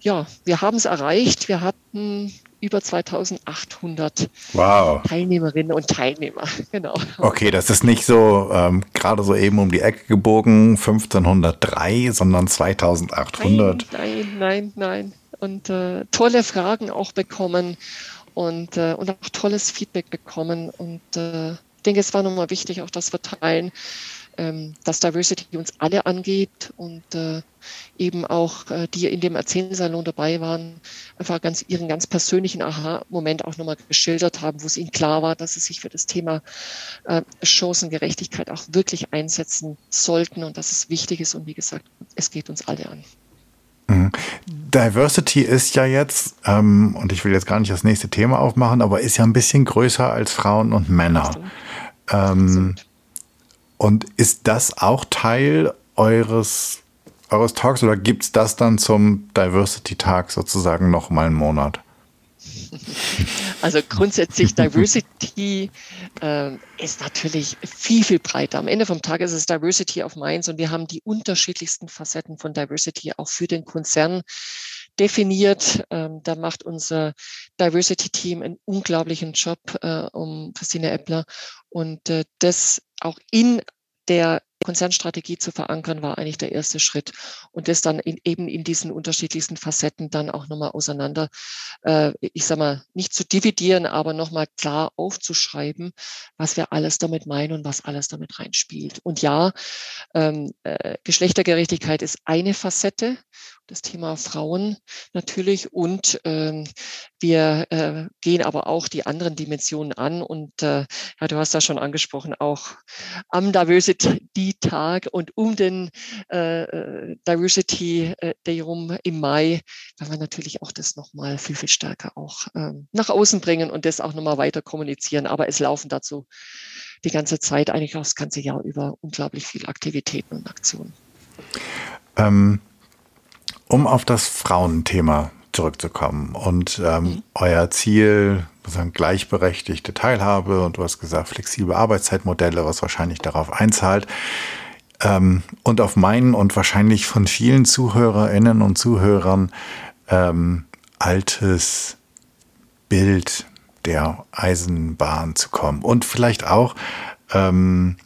[SPEAKER 1] ja, wir haben es erreicht. Wir hatten über 2800
[SPEAKER 2] wow.
[SPEAKER 1] Teilnehmerinnen und Teilnehmer. Genau.
[SPEAKER 2] Okay, das ist nicht so ähm, gerade so eben um die Ecke gebogen 1503, sondern 2800.
[SPEAKER 1] Nein, nein, nein, nein. Und äh, tolle Fragen auch bekommen und, äh, und auch tolles Feedback bekommen. Und äh, ich denke, es war nochmal wichtig, auch das Verteilen ähm, dass Diversity uns alle angeht und äh, eben auch äh, die in dem Erzählsalon dabei waren, einfach ganz ihren ganz persönlichen Aha-Moment auch nochmal geschildert haben, wo es ihnen klar war, dass sie sich für das Thema äh, Chancengerechtigkeit auch wirklich einsetzen sollten und dass es wichtig ist und wie gesagt, es geht uns alle an.
[SPEAKER 2] Mhm. Diversity ist ja jetzt, ähm, und ich will jetzt gar nicht das nächste Thema aufmachen, aber ist ja ein bisschen größer als Frauen und Männer. Ähm, und ist das auch Teil eures, eures Talks oder gibt es das dann zum Diversity-Tag sozusagen noch mal einen Monat?
[SPEAKER 1] Also grundsätzlich Diversity äh, ist natürlich viel, viel breiter. Am Ende vom Tag ist es Diversity of Minds und wir haben die unterschiedlichsten Facetten von Diversity auch für den Konzern definiert. Ähm, da macht unser Diversity-Team einen unglaublichen Job äh, um Christine Eppler. Und äh, das auch in der Konzernstrategie zu verankern, war eigentlich der erste Schritt. Und das dann in, eben in diesen unterschiedlichsten Facetten dann auch nochmal auseinander, äh, ich sag mal, nicht zu dividieren, aber nochmal klar aufzuschreiben, was wir alles damit meinen und was alles damit reinspielt. Und ja, ähm, äh, Geschlechtergerechtigkeit ist eine Facette das Thema Frauen natürlich und ähm, wir äh, gehen aber auch die anderen Dimensionen an und äh, ja, du hast da schon angesprochen, auch am Diversity-Tag und um den äh, äh Diversity äh, Day rum im Mai, werden wir natürlich auch das nochmal viel, viel stärker auch ähm, nach außen bringen und das auch nochmal weiter kommunizieren. Aber es laufen dazu die ganze Zeit, eigentlich auch das ganze Jahr über, unglaublich viele Aktivitäten und Aktionen.
[SPEAKER 2] Ähm um auf das Frauenthema zurückzukommen und ähm, mhm. euer Ziel, sozusagen gleichberechtigte Teilhabe und du hast gesagt flexible Arbeitszeitmodelle, was wahrscheinlich darauf einzahlt. Ähm, und auf meinen und wahrscheinlich von vielen Zuhörerinnen und Zuhörern ähm, altes Bild der Eisenbahn zu kommen und vielleicht auch ähm,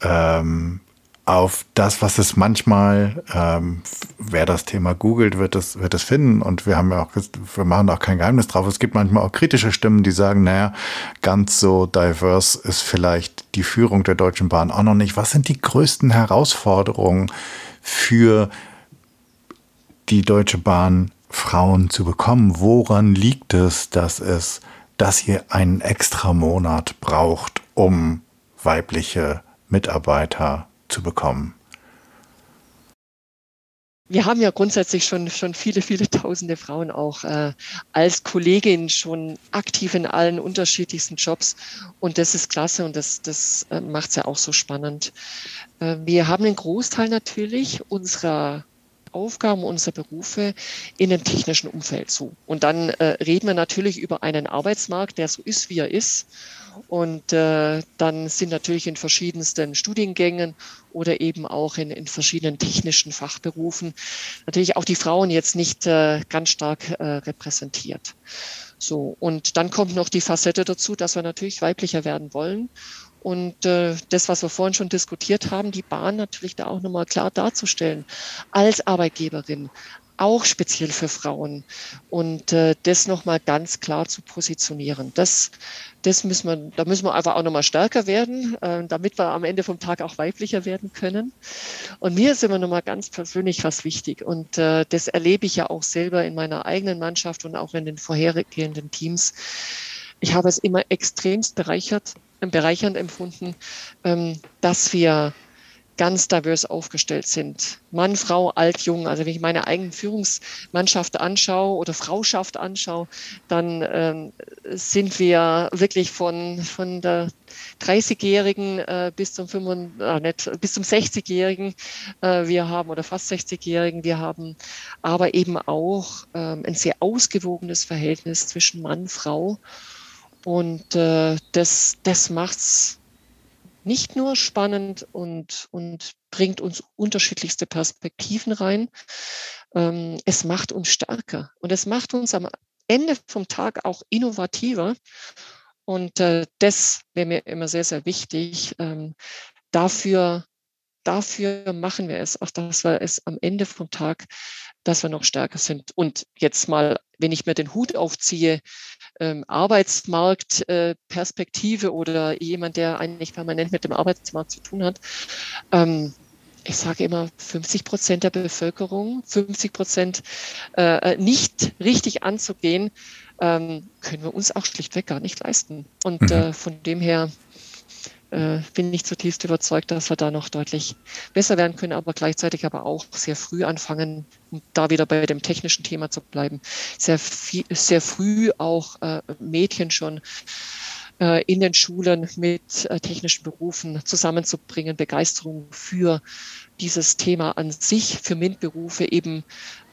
[SPEAKER 2] ähm, auf das, was es manchmal, ähm, wer das Thema googelt, wird es wird es finden. Und wir haben ja auch, wir machen auch kein Geheimnis drauf. Es gibt manchmal auch kritische Stimmen, die sagen, naja, ganz so diverse ist vielleicht die Führung der Deutschen Bahn auch noch nicht. Was sind die größten Herausforderungen für die Deutsche Bahn, Frauen zu bekommen? Woran liegt es, dass es, dass ihr einen extra Monat braucht, um weibliche Mitarbeiter zu bekommen?
[SPEAKER 1] Wir haben ja grundsätzlich schon, schon viele, viele tausende Frauen auch äh, als Kollegin schon aktiv in allen unterschiedlichsten Jobs. Und das ist klasse und das, das äh, macht es ja auch so spannend. Äh, wir haben einen Großteil natürlich unserer Aufgaben, unserer Berufe in einem technischen Umfeld zu. Und dann äh, reden wir natürlich über einen Arbeitsmarkt, der so ist, wie er ist. Und äh, dann sind natürlich in verschiedensten Studiengängen oder eben auch in, in verschiedenen technischen Fachberufen natürlich auch die Frauen jetzt nicht äh, ganz stark äh, repräsentiert. So, und dann kommt noch die Facette dazu, dass wir natürlich weiblicher werden wollen. Und äh, das, was wir vorhin schon diskutiert haben, die Bahn natürlich da auch nochmal klar darzustellen als Arbeitgeberin, auch speziell für Frauen und äh, das nochmal ganz klar zu positionieren. Das, das müssen wir, da müssen wir einfach auch nochmal stärker werden, äh, damit wir am Ende vom Tag auch weiblicher werden können. Und mir ist immer nochmal ganz persönlich was wichtig und äh, das erlebe ich ja auch selber in meiner eigenen Mannschaft und auch in den vorhergehenden Teams. Ich habe es immer extremst bereichert, bereichernd empfunden, ähm, dass wir ganz divers aufgestellt sind. Mann, Frau, alt, jung. Also wenn ich meine eigenen Führungsmannschaft anschaue oder Frauschaft anschaue, dann ähm, sind wir wirklich von, von der 30-Jährigen äh, bis zum 65, äh, nicht, bis zum 60-Jährigen äh, wir haben oder fast 60-Jährigen wir haben, aber eben auch ähm, ein sehr ausgewogenes Verhältnis zwischen Mann, Frau. Und äh, das, das macht's nicht nur spannend und, und bringt uns unterschiedlichste Perspektiven rein, ähm, es macht uns stärker und es macht uns am Ende vom Tag auch innovativer. Und äh, das wäre mir immer sehr, sehr wichtig. Ähm, dafür, dafür machen wir es, auch dass wir es am Ende vom Tag, dass wir noch stärker sind. Und jetzt mal, wenn ich mir den Hut aufziehe, ähm, Arbeitsmarktperspektive äh, oder jemand, der eigentlich permanent mit dem Arbeitsmarkt zu tun hat, ähm, ich sage immer, 50 Prozent der Bevölkerung, 50 Prozent äh, nicht richtig anzugehen, ähm, können wir uns auch schlichtweg gar nicht leisten. Und mhm. äh, von dem her äh, bin ich zutiefst überzeugt, dass wir da noch deutlich besser werden können, aber gleichzeitig aber auch sehr früh anfangen, um da wieder bei dem technischen Thema zu bleiben, sehr, viel, sehr früh auch äh, Mädchen schon äh, in den Schulen mit äh, technischen Berufen zusammenzubringen, Begeisterung für dieses Thema an sich, für MINT-Berufe eben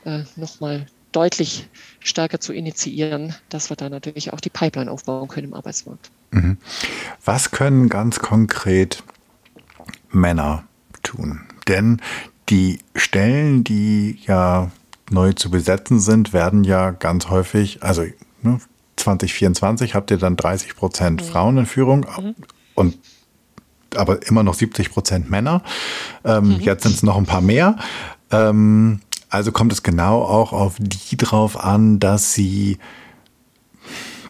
[SPEAKER 1] äh, nochmal deutlich stärker zu initiieren, dass wir da natürlich auch die Pipeline aufbauen können im Arbeitsmarkt.
[SPEAKER 2] Mhm. Was können ganz konkret Männer tun? Denn die Stellen, die ja neu zu besetzen sind, werden ja ganz häufig, also ne, 2024 habt ihr dann 30 Prozent mhm. Frauen in Führung mhm. und aber immer noch 70 Prozent Männer. Ähm, mhm. Jetzt sind es noch ein paar mehr. Ähm, also kommt es genau auch auf die drauf an, dass sie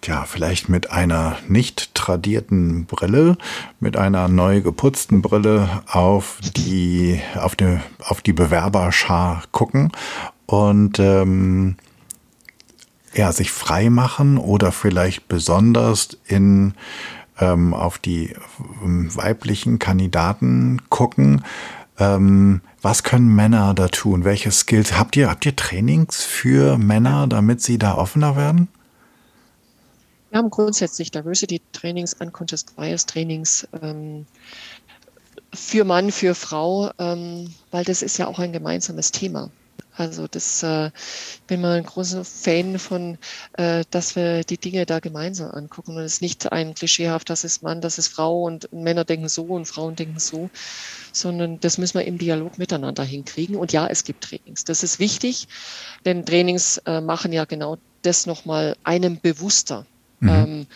[SPEAKER 2] ja, vielleicht mit einer nicht tradierten Brille, mit einer neu geputzten Brille auf die, auf die, auf die Bewerberschar gucken und ähm, ja, sich frei machen oder vielleicht besonders in ähm, auf die ähm, weiblichen Kandidaten gucken. Ähm, was können Männer da tun? Welche Skills habt ihr? Habt ihr Trainings für Männer, damit sie da offener werden?
[SPEAKER 1] Wir haben grundsätzlich Diversity-Trainings, Unconscious Bias-Trainings ähm, für Mann, für Frau, ähm, weil das ist ja auch ein gemeinsames Thema. Also das äh, bin mal ein großer Fan von, äh, dass wir die Dinge da gemeinsam angucken und es nicht ein klischeehaft, das ist Mann, das ist Frau und Männer denken so und Frauen denken so, sondern das müssen wir im Dialog miteinander hinkriegen. Und ja, es gibt Trainings. Das ist wichtig, denn Trainings äh, machen ja genau das nochmal einem bewusster. Mhm. Ähm,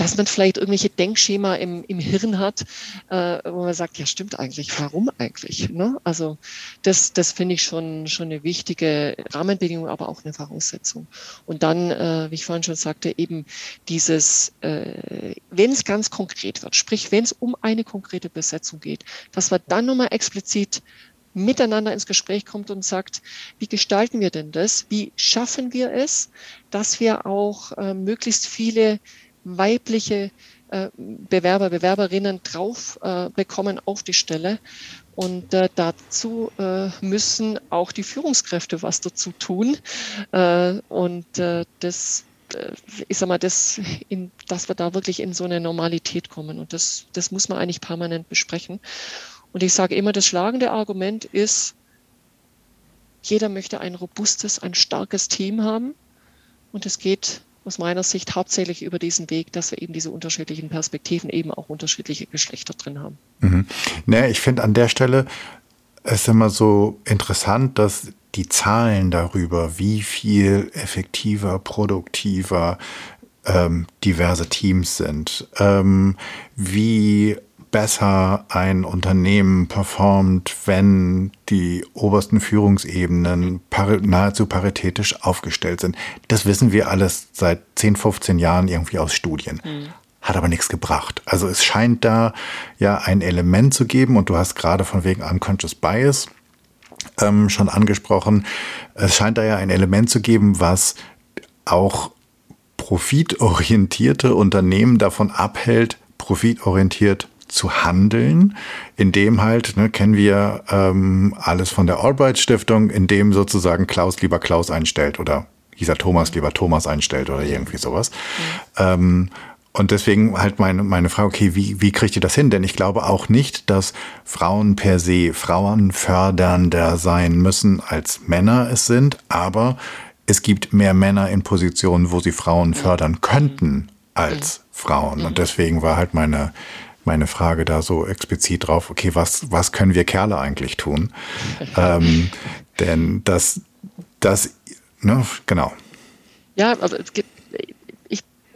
[SPEAKER 1] dass man vielleicht irgendwelche Denkschema im, im Hirn hat, äh, wo man sagt, ja stimmt eigentlich, warum eigentlich? Ne? Also das, das finde ich schon, schon eine wichtige Rahmenbedingung, aber auch eine Voraussetzung. Und dann, äh, wie ich vorhin schon sagte, eben dieses, äh, wenn es ganz konkret wird, sprich wenn es um eine konkrete Besetzung geht, dass man dann nochmal explizit miteinander ins Gespräch kommt und sagt, wie gestalten wir denn das? Wie schaffen wir es, dass wir auch äh, möglichst viele weibliche äh, Bewerber, Bewerberinnen drauf äh, bekommen auf die Stelle? Und äh, dazu äh, müssen auch die Führungskräfte was dazu tun. Äh, und äh, das äh, ich sag mal, das in, dass wir da wirklich in so eine Normalität kommen. Und das, das muss man eigentlich permanent besprechen. Und ich sage immer, das schlagende Argument ist, jeder möchte ein robustes, ein starkes Team haben. Und es geht aus meiner Sicht hauptsächlich über diesen Weg, dass wir eben diese unterschiedlichen Perspektiven, eben auch unterschiedliche Geschlechter drin haben.
[SPEAKER 2] Mhm. Nee, ich finde an der Stelle es immer so interessant, dass die Zahlen darüber, wie viel effektiver, produktiver ähm, diverse Teams sind, ähm, wie besser ein Unternehmen performt, wenn die obersten Führungsebenen pari nahezu paritätisch aufgestellt sind. Das wissen wir alles seit 10, 15 Jahren irgendwie aus Studien. Mhm. Hat aber nichts gebracht. Also es scheint da ja ein Element zu geben und du hast gerade von wegen Unconscious Bias ähm, schon angesprochen. Es scheint da ja ein Element zu geben, was auch profitorientierte Unternehmen davon abhält, profitorientiert zu handeln, in dem halt, ne, kennen wir ähm, alles von der Albright Stiftung, in dem sozusagen Klaus lieber Klaus einstellt oder dieser Thomas lieber Thomas einstellt oder irgendwie sowas. Mhm. Ähm, und deswegen halt meine, meine Frage, okay, wie, wie kriegt ihr das hin? Denn ich glaube auch nicht, dass Frauen per se frauenfördernder sein müssen, als Männer es sind, aber es gibt mehr Männer in Positionen, wo sie Frauen fördern könnten als mhm. Frauen. Und deswegen war halt meine, meine Frage da so explizit drauf, okay, was, was können wir Kerle eigentlich tun? ähm, denn das, das, ne, genau.
[SPEAKER 1] Ja, aber es gibt,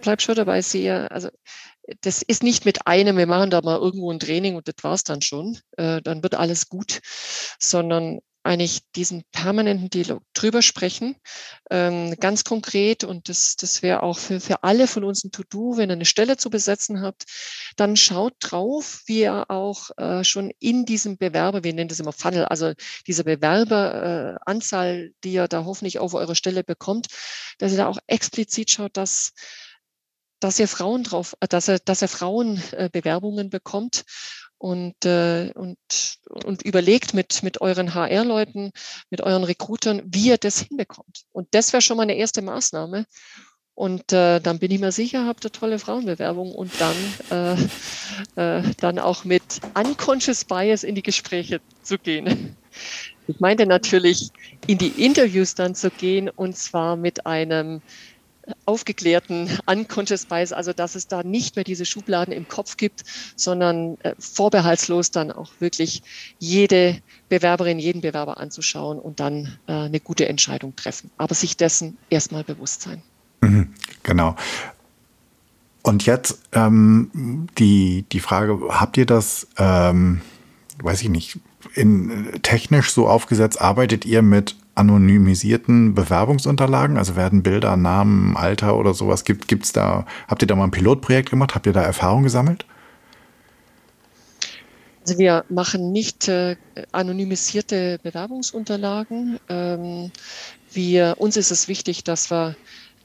[SPEAKER 1] bleib schon dabei, sehr, also das ist nicht mit einem, wir machen da mal irgendwo ein Training und das war's dann schon, äh, dann wird alles gut, sondern eigentlich diesen permanenten Dialog drüber sprechen, ähm, ganz konkret. Und das, das wäre auch für, für alle von uns ein To-Do, wenn ihr eine Stelle zu besetzen habt, dann schaut drauf, wie ihr auch äh, schon in diesem Bewerber, wir nennen das immer Funnel, also diese Bewerberanzahl, äh, die ihr da hoffentlich auf eure Stelle bekommt, dass ihr da auch explizit schaut, dass dass ihr Frauen drauf, äh, dass er, dass er Frauen äh, bekommt und, äh, und, und überlegt mit, mit euren HR-Leuten, mit euren Recruitern, wie ihr das hinbekommt. Und das wäre schon mal eine erste Maßnahme. Und äh, dann bin ich mir sicher, habt ihr tolle Frauenbewerbung und dann, äh, äh, dann auch mit unconscious bias in die Gespräche zu gehen. Ich meinte natürlich, in die Interviews dann zu gehen und zwar mit einem aufgeklärten Unconscious Bias, also dass es da nicht mehr diese Schubladen im Kopf gibt, sondern äh, vorbehaltslos dann auch wirklich jede Bewerberin, jeden Bewerber anzuschauen und dann äh, eine gute Entscheidung treffen. Aber sich dessen erstmal bewusst sein.
[SPEAKER 2] Mhm, genau. Und jetzt ähm, die, die Frage, habt ihr das, ähm, weiß ich nicht, in, technisch so aufgesetzt, arbeitet ihr mit anonymisierten Bewerbungsunterlagen? Also werden Bilder, Namen, Alter oder sowas, gibt es da, habt ihr da mal ein Pilotprojekt gemacht? Habt ihr da Erfahrung gesammelt?
[SPEAKER 1] Also wir machen nicht äh, anonymisierte Bewerbungsunterlagen. Ähm, wir, uns ist es wichtig, dass wir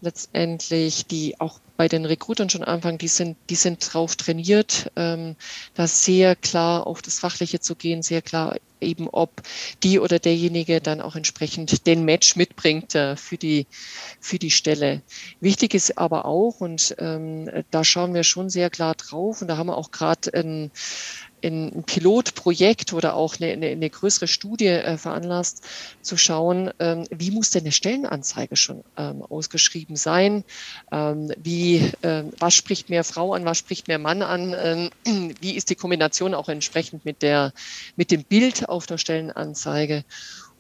[SPEAKER 1] letztendlich die auch bei den Recruitern schon anfangen, die sind, die sind drauf trainiert, ähm, da sehr klar auf das Fachliche zu gehen, sehr klar eben, ob die oder derjenige dann auch entsprechend den Match mitbringt äh, für die für die Stelle. Wichtig ist aber auch und ähm, da schauen wir schon sehr klar drauf und da haben wir auch gerade ein ein Pilotprojekt oder auch eine, eine, eine größere Studie äh, veranlasst, zu schauen, ähm, wie muss denn eine Stellenanzeige schon ähm, ausgeschrieben sein? Ähm, wie, ähm, was spricht mehr Frau an, was spricht mehr Mann an? Ähm, wie ist die Kombination auch entsprechend mit, der, mit dem Bild auf der Stellenanzeige?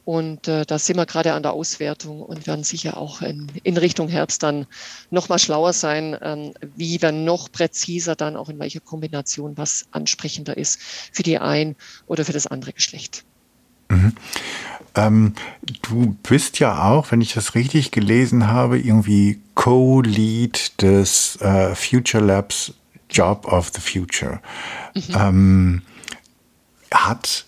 [SPEAKER 1] Und äh, da sind wir gerade an der Auswertung und werden sicher auch in, in Richtung Herbst dann noch mal schlauer sein, ähm, wie wir noch präziser dann auch in welcher Kombination was ansprechender ist für die ein oder für das andere Geschlecht.
[SPEAKER 2] Mhm. Ähm, du bist ja auch, wenn ich das richtig gelesen habe, irgendwie Co-Lead des äh, Future Labs Job of the Future. Mhm. Ähm, hat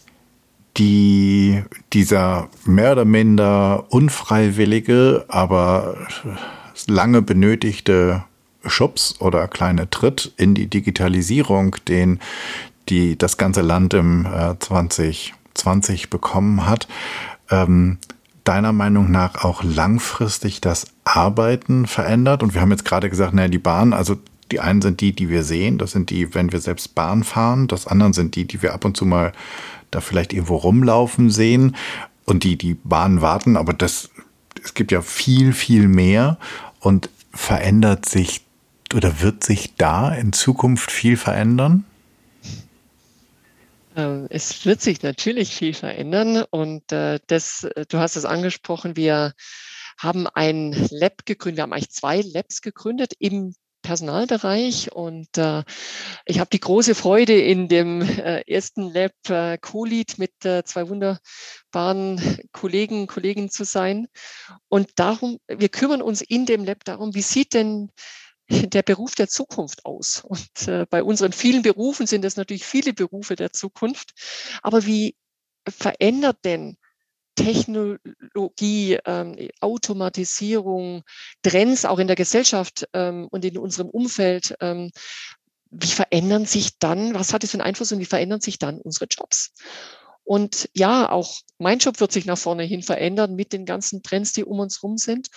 [SPEAKER 2] die dieser mehr oder minder unfreiwillige, aber lange benötigte Schubs oder kleine Tritt in die Digitalisierung, den die das ganze Land im äh, 2020 bekommen hat, ähm, deiner Meinung nach auch langfristig das Arbeiten verändert? Und wir haben jetzt gerade gesagt, naja, die Bahn, also die einen sind die, die wir sehen, das sind die, wenn wir selbst Bahn fahren, das anderen sind die, die wir ab und zu mal da vielleicht irgendwo rumlaufen sehen und die, die Bahnen warten, aber das, es gibt ja viel, viel mehr und verändert sich oder wird sich da in Zukunft viel verändern?
[SPEAKER 1] Ähm, es wird sich natürlich viel verändern und äh, das, äh, du hast es angesprochen, wir haben ein Lab gegründet, wir haben eigentlich zwei Labs gegründet im Personalbereich und äh, ich habe die große Freude, in dem äh, ersten Lab äh, Co-Lead mit äh, zwei wunderbaren Kollegen, Kollegen zu sein. Und darum, wir kümmern uns in dem Lab darum, wie sieht denn der Beruf der Zukunft aus? Und äh, bei unseren vielen Berufen sind es natürlich viele Berufe der Zukunft. Aber wie verändert denn Technologie, ähm, Automatisierung, Trends auch in der Gesellschaft ähm, und in unserem Umfeld, ähm, wie verändern sich dann, was hat es für einen Einfluss und wie verändern sich dann unsere Jobs? Und ja, auch mein Job wird sich nach vorne hin verändern mit den ganzen Trends, die um uns rum sind.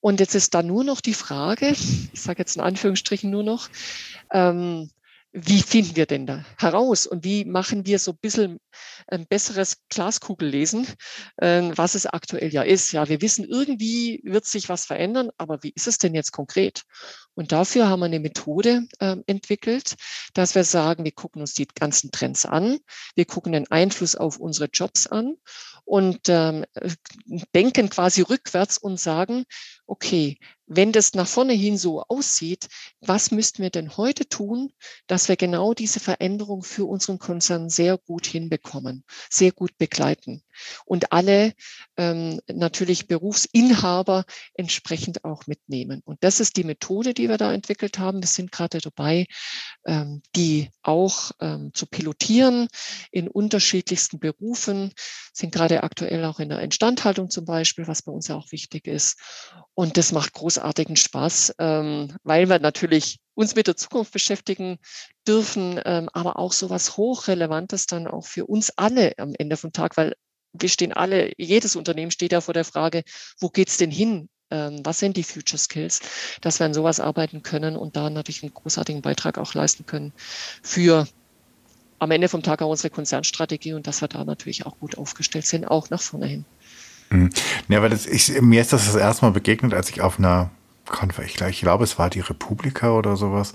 [SPEAKER 1] Und jetzt ist da nur noch die Frage, ich sage jetzt in Anführungsstrichen nur noch, ähm, wie finden wir denn da heraus und wie machen wir so ein bisschen ein besseres Glaskugellesen, ähm, was es aktuell ja ist. Ja, wir wissen, irgendwie wird sich was verändern, aber wie ist es denn jetzt konkret? Und dafür haben wir eine Methode äh, entwickelt, dass wir sagen, wir gucken uns die ganzen Trends an, wir gucken den Einfluss auf unsere Jobs an und ähm, denken quasi rückwärts und sagen, okay, wenn das nach vorne hin so aussieht, was müssten wir denn heute tun, dass wir genau diese Veränderung für unseren Konzern sehr gut hinbekommen, sehr gut begleiten und alle ähm, natürlich Berufsinhaber entsprechend auch mitnehmen. Und das ist die Methode, die wir da entwickelt haben. Wir sind gerade dabei, ähm, die auch ähm, zu pilotieren in unterschiedlichsten Berufen, sind gerade aktuell auch in der Instandhaltung zum Beispiel, was bei uns ja auch wichtig ist. Und das macht großartigen Spaß, ähm, weil wir natürlich uns mit der Zukunft beschäftigen dürfen, ähm, aber auch so was Hochrelevantes dann auch für uns alle am Ende vom Tag, weil wir stehen alle, jedes Unternehmen steht ja vor der Frage, wo geht's denn hin? Ähm, was sind die Future Skills? Dass wir an sowas arbeiten können und da natürlich einen großartigen Beitrag auch leisten können für am Ende vom Tag auch unsere Konzernstrategie und dass wir da natürlich auch gut aufgestellt sind, auch nach vorne hin.
[SPEAKER 2] Mhm. Ja, weil das, ich, mir ist das das erste Mal begegnet, als ich auf einer ich glaube, es war die Republika oder sowas.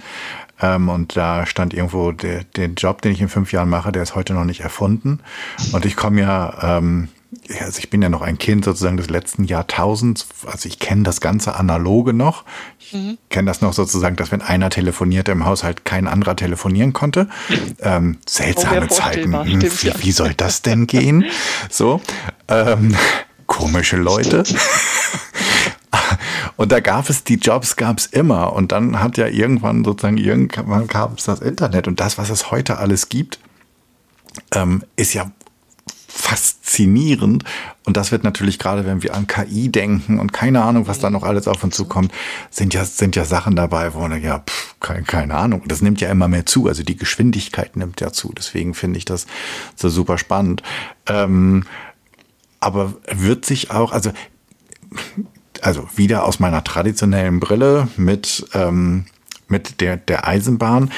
[SPEAKER 2] Ähm, und da stand irgendwo, der, den Job, den ich in fünf Jahren mache, der ist heute noch nicht erfunden. Und ich komme ja, ähm, also ich bin ja noch ein Kind sozusagen des letzten Jahrtausends. Also ich kenne das ganze Analoge noch. Ich mhm. kenne das noch sozusagen, dass wenn einer telefonierte im Haushalt kein anderer telefonieren konnte. Ähm, seltsame oh, Zeiten. Hm, wie, wie, soll das denn gehen? So. Ähm, komische Leute. und da gab es die Jobs, gab es immer. Und dann hat ja irgendwann sozusagen, irgendwann gab es das Internet. Und das, was es heute alles gibt, ähm, ist ja faszinierend. Und das wird natürlich gerade, wenn wir an KI denken und keine Ahnung, was da noch alles auf uns zukommt, sind ja, sind ja Sachen dabei, wo man ja, pff, keine, keine Ahnung. Das nimmt ja immer mehr zu. Also die Geschwindigkeit nimmt ja zu. Deswegen finde ich das so super spannend. Ähm, aber wird sich auch, also, also wieder aus meiner traditionellen Brille mit, ähm, mit der, der Eisenbahn,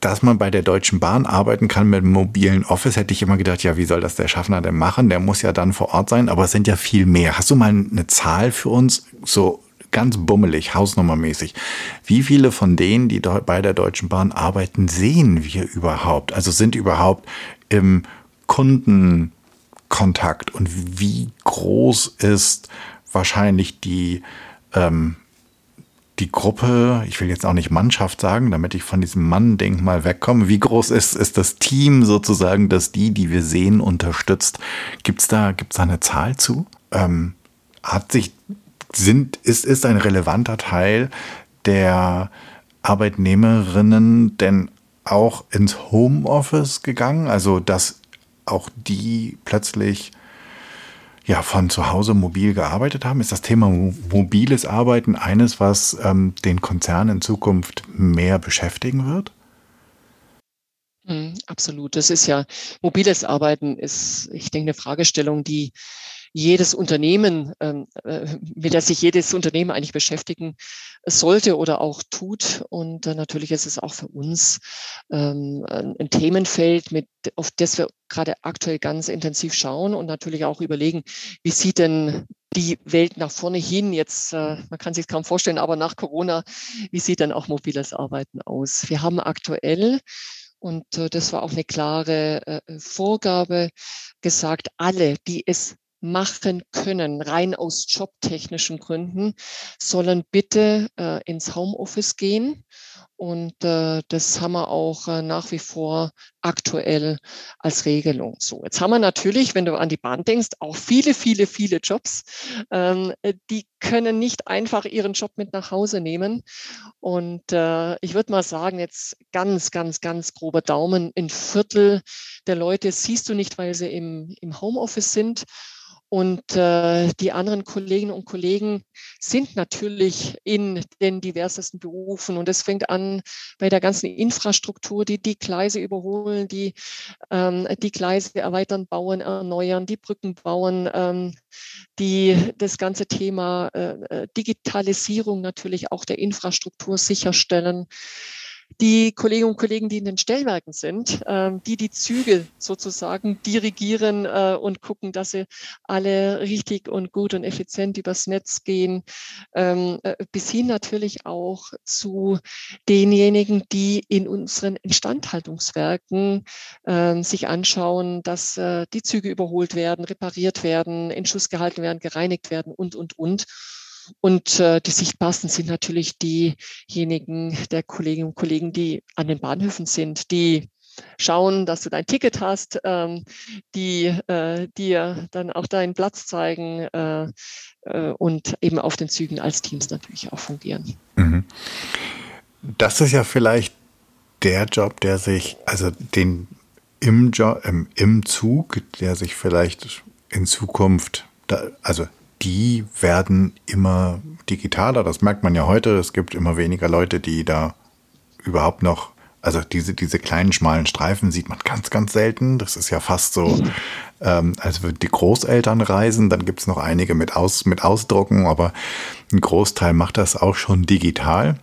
[SPEAKER 2] dass man bei der Deutschen Bahn arbeiten kann mit mobilen Office, hätte ich immer gedacht, ja, wie soll das der Schaffner denn machen? Der muss ja dann vor Ort sein, aber es sind ja viel mehr. Hast du mal eine Zahl für uns, so ganz bummelig, hausnummermäßig? Wie viele von denen, die bei der Deutschen Bahn arbeiten, sehen wir überhaupt? Also sind überhaupt im Kunden Kontakt und wie groß ist wahrscheinlich die, ähm, die Gruppe, ich will jetzt auch nicht Mannschaft sagen, damit ich von diesem Mann-Ding mal wegkomme. Wie groß ist, ist das Team sozusagen, das die, die wir sehen, unterstützt? Gibt's da, gibt's da eine Zahl zu? Ähm, hat sich, sind, ist, ist ein relevanter Teil der Arbeitnehmerinnen denn auch ins Homeoffice gegangen? Also, dass auch die plötzlich ja, von zu Hause mobil gearbeitet haben? Ist das Thema mobiles Arbeiten eines, was ähm, den Konzern in Zukunft mehr beschäftigen wird?
[SPEAKER 1] Hm, absolut. Das ist ja, mobiles Arbeiten ist, ich denke, eine Fragestellung, die jedes Unternehmen, ähm, äh, mit der sich jedes Unternehmen eigentlich beschäftigen sollte oder auch tut. Und äh, natürlich ist es auch für uns ähm, ein Themenfeld, mit, auf das wir gerade aktuell ganz intensiv schauen und natürlich auch überlegen, wie sieht denn die Welt nach vorne hin jetzt, äh, man kann sich kaum vorstellen, aber nach Corona, wie sieht dann auch mobiles Arbeiten aus? Wir haben aktuell und das war auch eine klare Vorgabe gesagt, alle, die es machen können, rein aus jobtechnischen Gründen, sollen bitte äh, ins Homeoffice gehen. Und äh, das haben wir auch äh, nach wie vor aktuell als Regelung. So, jetzt haben wir natürlich, wenn du an die Bahn denkst, auch viele, viele, viele Jobs. Ähm, die können nicht einfach ihren Job mit nach Hause nehmen. Und äh, ich würde mal sagen, jetzt ganz, ganz, ganz grober Daumen, ein Viertel der Leute siehst du nicht, weil sie im, im Homeoffice sind. Und äh, die anderen Kolleginnen und Kollegen sind natürlich in den diversesten Berufen. Und es fängt an bei der ganzen Infrastruktur, die die Gleise überholen, die ähm, die Gleise erweitern, bauen, erneuern, die Brücken bauen, ähm, die das ganze Thema äh, äh Digitalisierung natürlich auch der Infrastruktur sicherstellen die Kolleginnen und Kollegen, die in den Stellwerken sind, ähm, die die Züge sozusagen dirigieren äh, und gucken, dass sie alle richtig und gut und effizient übers Netz gehen, ähm, äh, bis hin natürlich auch zu denjenigen, die in unseren Instandhaltungswerken äh, sich anschauen, dass äh, die Züge überholt werden, repariert werden, in Schuss gehalten werden, gereinigt werden und, und, und. Und äh, die sichtbarsten sind natürlich diejenigen der Kolleginnen und Kollegen, die an den Bahnhöfen sind, die schauen, dass du dein Ticket hast, ähm, die äh, dir dann auch deinen Platz zeigen äh, äh, und eben auf den Zügen als Teams natürlich auch fungieren. Mhm.
[SPEAKER 2] Das ist ja vielleicht der Job, der sich, also den im, Job, im, im Zug, der sich vielleicht in Zukunft, da, also die werden immer digitaler. Das merkt man ja heute. Es gibt immer weniger Leute, die da überhaupt noch, also diese, diese kleinen schmalen Streifen sieht man ganz, ganz selten. Das ist ja fast so, ähm, als würden die Großeltern reisen. Dann gibt es noch einige mit, Aus, mit Ausdrucken, aber ein Großteil macht das auch schon digital.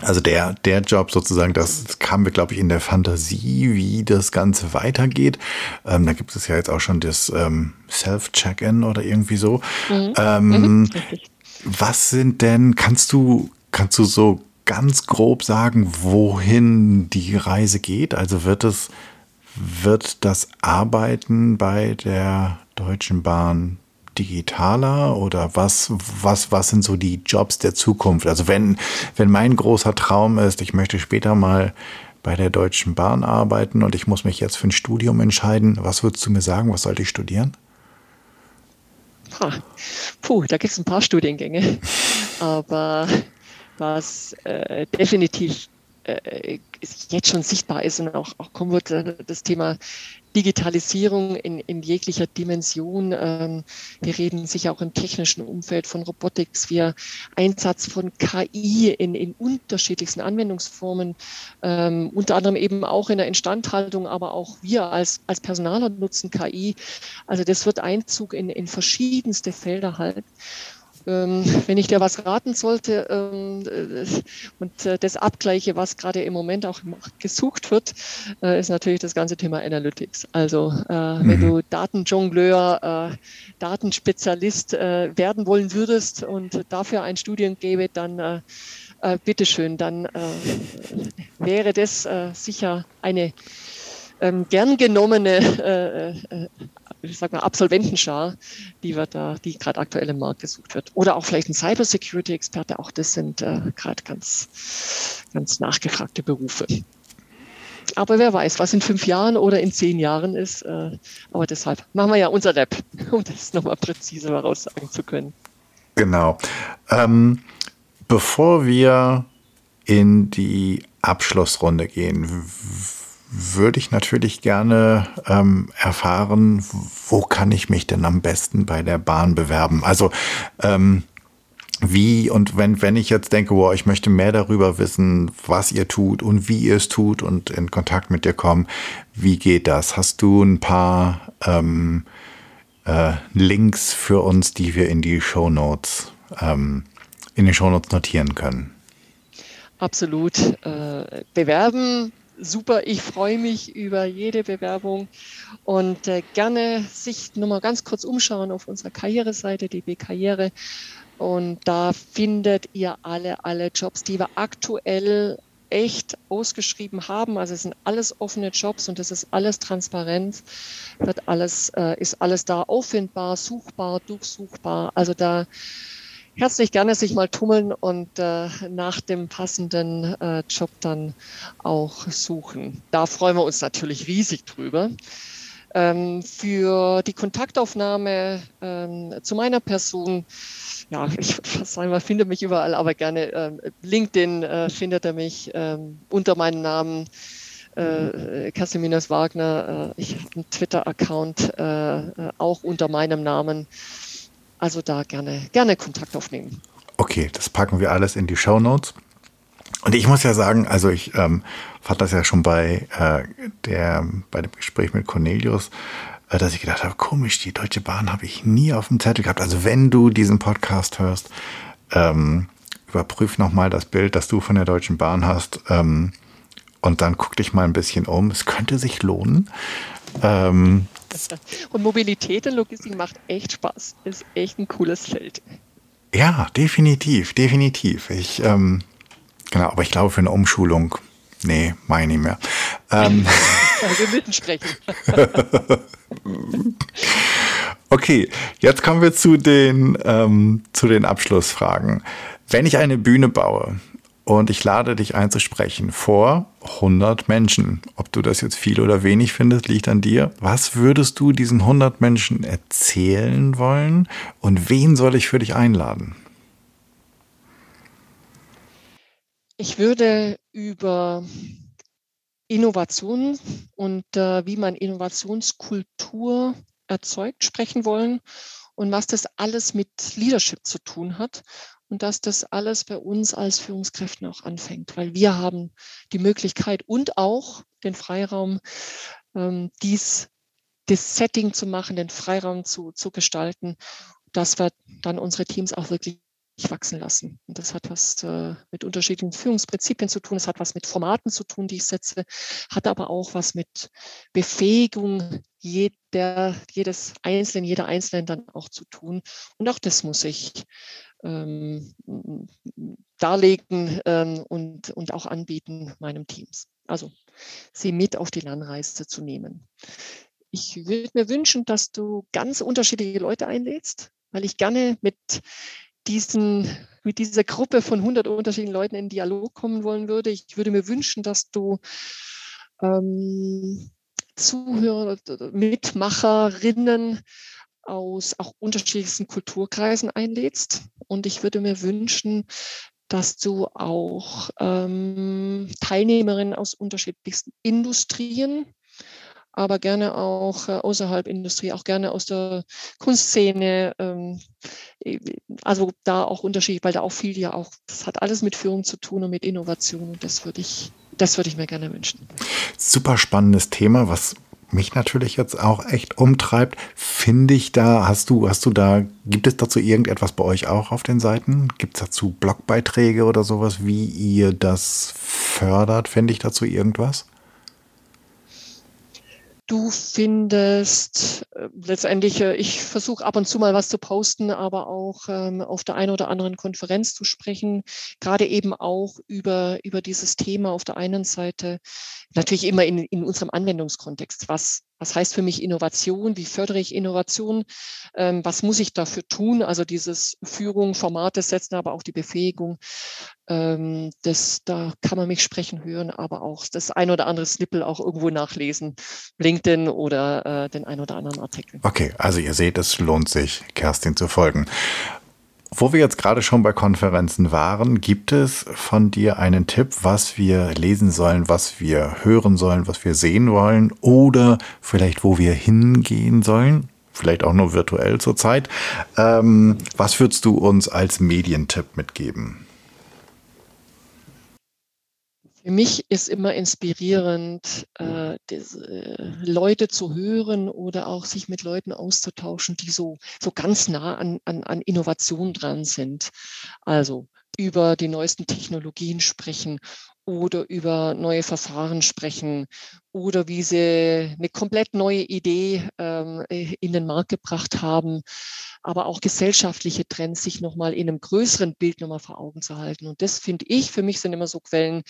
[SPEAKER 2] Also der, der Job sozusagen, das kam mir, glaube ich, in der Fantasie, wie das Ganze weitergeht. Ähm, da gibt es ja jetzt auch schon das ähm, Self-Check-In oder irgendwie so. Mhm. Ähm, mhm. Was sind denn, kannst du, kannst du so ganz grob sagen, wohin die Reise geht? Also wird es, wird das Arbeiten bei der Deutschen Bahn digitaler oder was, was, was sind so die Jobs der Zukunft? Also wenn, wenn mein großer Traum ist, ich möchte später mal bei der Deutschen Bahn arbeiten und ich muss mich jetzt für ein Studium entscheiden, was würdest du mir sagen, was sollte ich studieren?
[SPEAKER 1] Puh, da gibt es ein paar Studiengänge. Aber was äh, definitiv äh, jetzt schon sichtbar ist und auch, auch kommen wird, äh, das Thema Digitalisierung in, in jeglicher Dimension. Ähm, wir reden sicher auch im technischen Umfeld von Robotics, wir Einsatz von KI in, in unterschiedlichsten Anwendungsformen, ähm, unter anderem eben auch in der Instandhaltung, aber auch wir als, als Personaler nutzen KI. Also das wird Einzug in, in verschiedenste Felder halt. Ähm, wenn ich dir was raten sollte ähm, äh, und äh, das abgleiche, was gerade im Moment auch gesucht wird, äh, ist natürlich das ganze Thema Analytics. Also äh, mhm. wenn du Datenjongleur, äh, Datenspezialist äh, werden wollen würdest und dafür ein Studium gäbe, dann bitteschön, dann wäre das sicher eine ähm, gern genommene äh, äh, ich sag mal, Absolventenschar, die wir da, die gerade aktuell im Markt gesucht wird. Oder auch vielleicht ein Cybersecurity-Experte, auch das sind äh, gerade ganz, ganz nachgefragte Berufe. Aber wer weiß, was in fünf Jahren oder in zehn Jahren ist. Äh, aber deshalb machen wir ja unser Lab, um das nochmal präziser voraussagen zu können.
[SPEAKER 2] Genau. Ähm, bevor wir in die Abschlussrunde gehen, würde ich natürlich gerne ähm, erfahren, wo kann ich mich denn am besten bei der Bahn bewerben? Also ähm, wie und wenn, wenn ich jetzt denke, wow, ich möchte mehr darüber wissen, was ihr tut und wie ihr es tut und in Kontakt mit dir kommen, wie geht das? Hast du ein paar ähm, äh, Links für uns, die wir in die Show Notes, ähm, in den Show Notes notieren können?
[SPEAKER 1] Absolut. Äh, bewerben super. Ich freue mich über jede Bewerbung und äh, gerne sich nochmal ganz kurz umschauen auf unserer Karriereseite, DB Karriere. Und da findet ihr alle, alle Jobs, die wir aktuell echt ausgeschrieben haben. Also es sind alles offene Jobs und es ist alles transparent, wird alles, äh, ist alles da auffindbar, suchbar, durchsuchbar. Also da herzlich gerne sich mal tummeln und äh, nach dem passenden äh, Job dann auch suchen. Da freuen wir uns natürlich riesig drüber. Ähm, für die Kontaktaufnahme ähm, zu meiner Person, ja, ich sagen wir, findet mich überall, aber gerne ähm, LinkedIn äh, findet er mich ähm, unter meinem Namen. Äh, Casiminas Wagner, äh, ich habe einen Twitter-Account äh, äh, auch unter meinem Namen. Also da gerne, gerne Kontakt aufnehmen.
[SPEAKER 2] Okay, das packen wir alles in die Show Notes. Und ich muss ja sagen, also ich ähm, fand das ja schon bei, äh, der, bei dem Gespräch mit Cornelius, äh, dass ich gedacht habe, komisch, die Deutsche Bahn habe ich nie auf dem Zettel gehabt. Also wenn du diesen Podcast hörst, ähm, überprüf nochmal das Bild, das du von der Deutschen Bahn hast. Ähm, und dann guck dich mal ein bisschen um. Es könnte sich lohnen. Ähm,
[SPEAKER 1] und Mobilität und Logistik macht echt Spaß. Ist echt ein cooles Feld.
[SPEAKER 2] Ja, definitiv, definitiv. Ich, ähm, genau, aber ich glaube für eine Umschulung, nee, meine ich nicht mehr. Ähm,
[SPEAKER 1] wir müssen sprechen.
[SPEAKER 2] okay, jetzt kommen wir zu den, ähm, zu den Abschlussfragen. Wenn ich eine Bühne baue, und ich lade dich einzusprechen vor 100 Menschen. Ob du das jetzt viel oder wenig findest, liegt an dir. Was würdest du diesen 100 Menschen erzählen wollen und wen soll ich für dich einladen?
[SPEAKER 1] Ich würde über Innovation und äh, wie man Innovationskultur erzeugt sprechen wollen und was das alles mit Leadership zu tun hat und dass das alles bei uns als Führungskräften auch anfängt, weil wir haben die Möglichkeit und auch den Freiraum, ähm, dies, das Setting zu machen, den Freiraum zu, zu gestalten, dass wir dann unsere Teams auch wirklich wachsen lassen. Und das hat was äh, mit unterschiedlichen Führungsprinzipien zu tun, es hat was mit Formaten zu tun, die ich setze, hat aber auch was mit Befähigung jeder, jedes Einzelnen, jeder Einzelnen dann auch zu tun. Und auch das muss ich ähm, darlegen ähm, und, und auch anbieten meinem Teams. Also sie mit auf die Lernreise zu nehmen. Ich würde mir wünschen, dass du ganz unterschiedliche Leute einlädst, weil ich gerne mit diesen, mit dieser Gruppe von 100 unterschiedlichen Leuten in Dialog kommen wollen würde. Ich würde mir wünschen, dass du ähm, Zuhörer, Mitmacherinnen aus auch unterschiedlichsten Kulturkreisen einlädst. Und ich würde mir wünschen, dass du auch ähm, Teilnehmerinnen aus unterschiedlichsten Industrien, aber gerne auch äh, außerhalb Industrie, auch gerne aus der Kunstszene, ähm, also da auch unterschiedlich, weil da auch viel ja auch, das hat alles mit Führung zu tun und mit Innovation und das würde ich, das würde ich mir gerne wünschen.
[SPEAKER 2] Super spannendes Thema, was mich natürlich jetzt auch echt umtreibt, finde ich da, hast du, hast du da, gibt es dazu irgendetwas bei euch auch auf den Seiten? Gibt es dazu Blogbeiträge oder sowas, wie ihr das fördert? Finde ich dazu irgendwas?
[SPEAKER 1] Du findest äh, letztendlich, äh, ich versuche ab und zu mal was zu posten, aber auch ähm, auf der einen oder anderen Konferenz zu sprechen, gerade eben auch über, über dieses Thema auf der einen Seite, natürlich immer in, in unserem Anwendungskontext. Was, was heißt für mich Innovation? Wie fördere ich Innovation? Ähm, was muss ich dafür tun? Also dieses Führung, Formate setzen, aber auch die Befähigung. Ähm, das, da kann man mich sprechen hören, aber auch das ein oder andere Snippel auch irgendwo nachlesen. LinkedIn oder äh, den ein oder anderen Artikel.
[SPEAKER 2] Okay, also ihr seht, es lohnt sich, Kerstin zu folgen. Wo wir jetzt gerade schon bei Konferenzen waren, gibt es von dir einen Tipp, was wir lesen sollen, was wir hören sollen, was wir sehen wollen oder vielleicht wo wir hingehen sollen? Vielleicht auch nur virtuell zurzeit. Ähm, was würdest du uns als Medientipp mitgeben?
[SPEAKER 1] Für mich ist immer inspirierend, äh, diese, äh, Leute zu hören oder auch sich mit Leuten auszutauschen, die so, so ganz nah an, an, an Innovation dran sind. Also über die neuesten Technologien sprechen oder über neue Verfahren sprechen oder wie sie eine komplett neue Idee ähm, in den Markt gebracht haben, aber auch gesellschaftliche Trends sich nochmal in einem größeren Bild nochmal vor Augen zu halten. Und das finde ich, für mich sind immer so Quellen,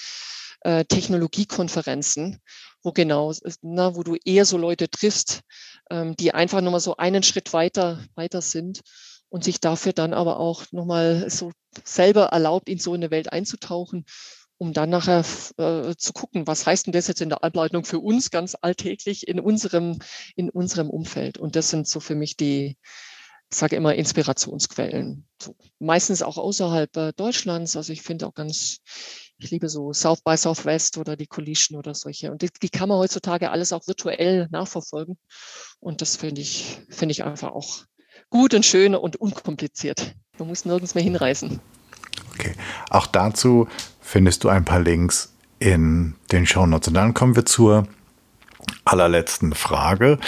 [SPEAKER 1] äh, Technologiekonferenzen, wo genau, na, wo du eher so Leute triffst, ähm, die einfach nochmal so einen Schritt weiter, weiter sind und sich dafür dann aber auch nochmal so selber erlaubt, in so eine Welt einzutauchen, um dann nachher äh, zu gucken, was heißt denn das jetzt in der Ableitung für uns ganz alltäglich in unserem, in unserem Umfeld. Und das sind so für mich die, ich sage immer Inspirationsquellen. So, meistens auch außerhalb äh, Deutschlands. Also ich finde auch ganz ich liebe so South by Southwest oder die Collision oder solche. Und die, die kann man heutzutage alles auch virtuell nachverfolgen. Und das finde ich, finde ich einfach auch gut und schön und unkompliziert. Man muss nirgends mehr hinreisen.
[SPEAKER 2] Okay. Auch dazu findest du ein paar Links in den Shownotes. Und dann kommen wir zur allerletzten Frage.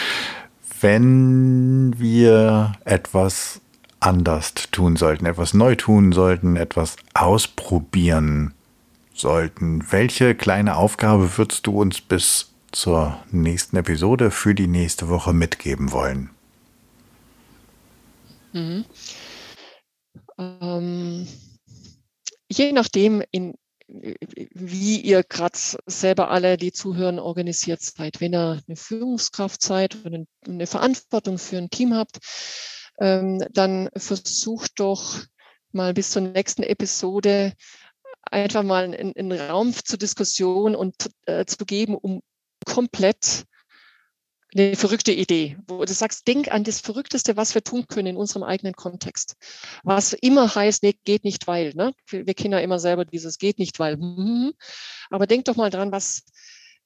[SPEAKER 2] Wenn wir etwas anders tun sollten, etwas neu tun sollten, etwas ausprobieren sollten. Welche kleine Aufgabe würdest du uns bis zur nächsten Episode für die nächste Woche mitgeben wollen?
[SPEAKER 1] Mhm. Ähm, je nachdem, in, wie ihr gerade selber alle, die zuhören, organisiert seid. Wenn ihr eine Führungskraft seid oder eine Verantwortung für ein Team habt, ähm, dann versucht doch mal bis zur nächsten Episode einfach mal einen, einen Raum zur Diskussion und äh, zu geben, um komplett eine verrückte Idee, wo du sagst, denk an das Verrückteste, was wir tun können in unserem eigenen Kontext. Was immer heißt, nee, geht nicht, weil. Ne? Wir, kennen ja immer selber dieses geht nicht, weil. Mhm. Aber denk doch mal dran, was,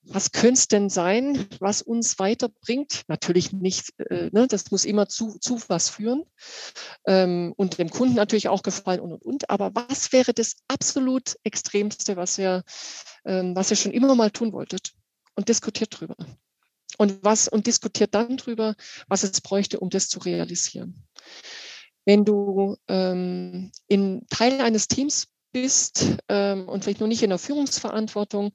[SPEAKER 1] was könnte es denn sein, was uns weiterbringt? Natürlich nicht, äh, ne, das muss immer zu, zu was führen ähm, und dem Kunden natürlich auch gefallen und und und. Aber was wäre das absolut Extremste, was ihr, ähm, was ihr schon immer mal tun wolltet? Und diskutiert drüber. Und was und diskutiert dann drüber, was es bräuchte, um das zu realisieren. Wenn du ähm, in Teil eines Teams bist ähm, und vielleicht noch nicht in der Führungsverantwortung,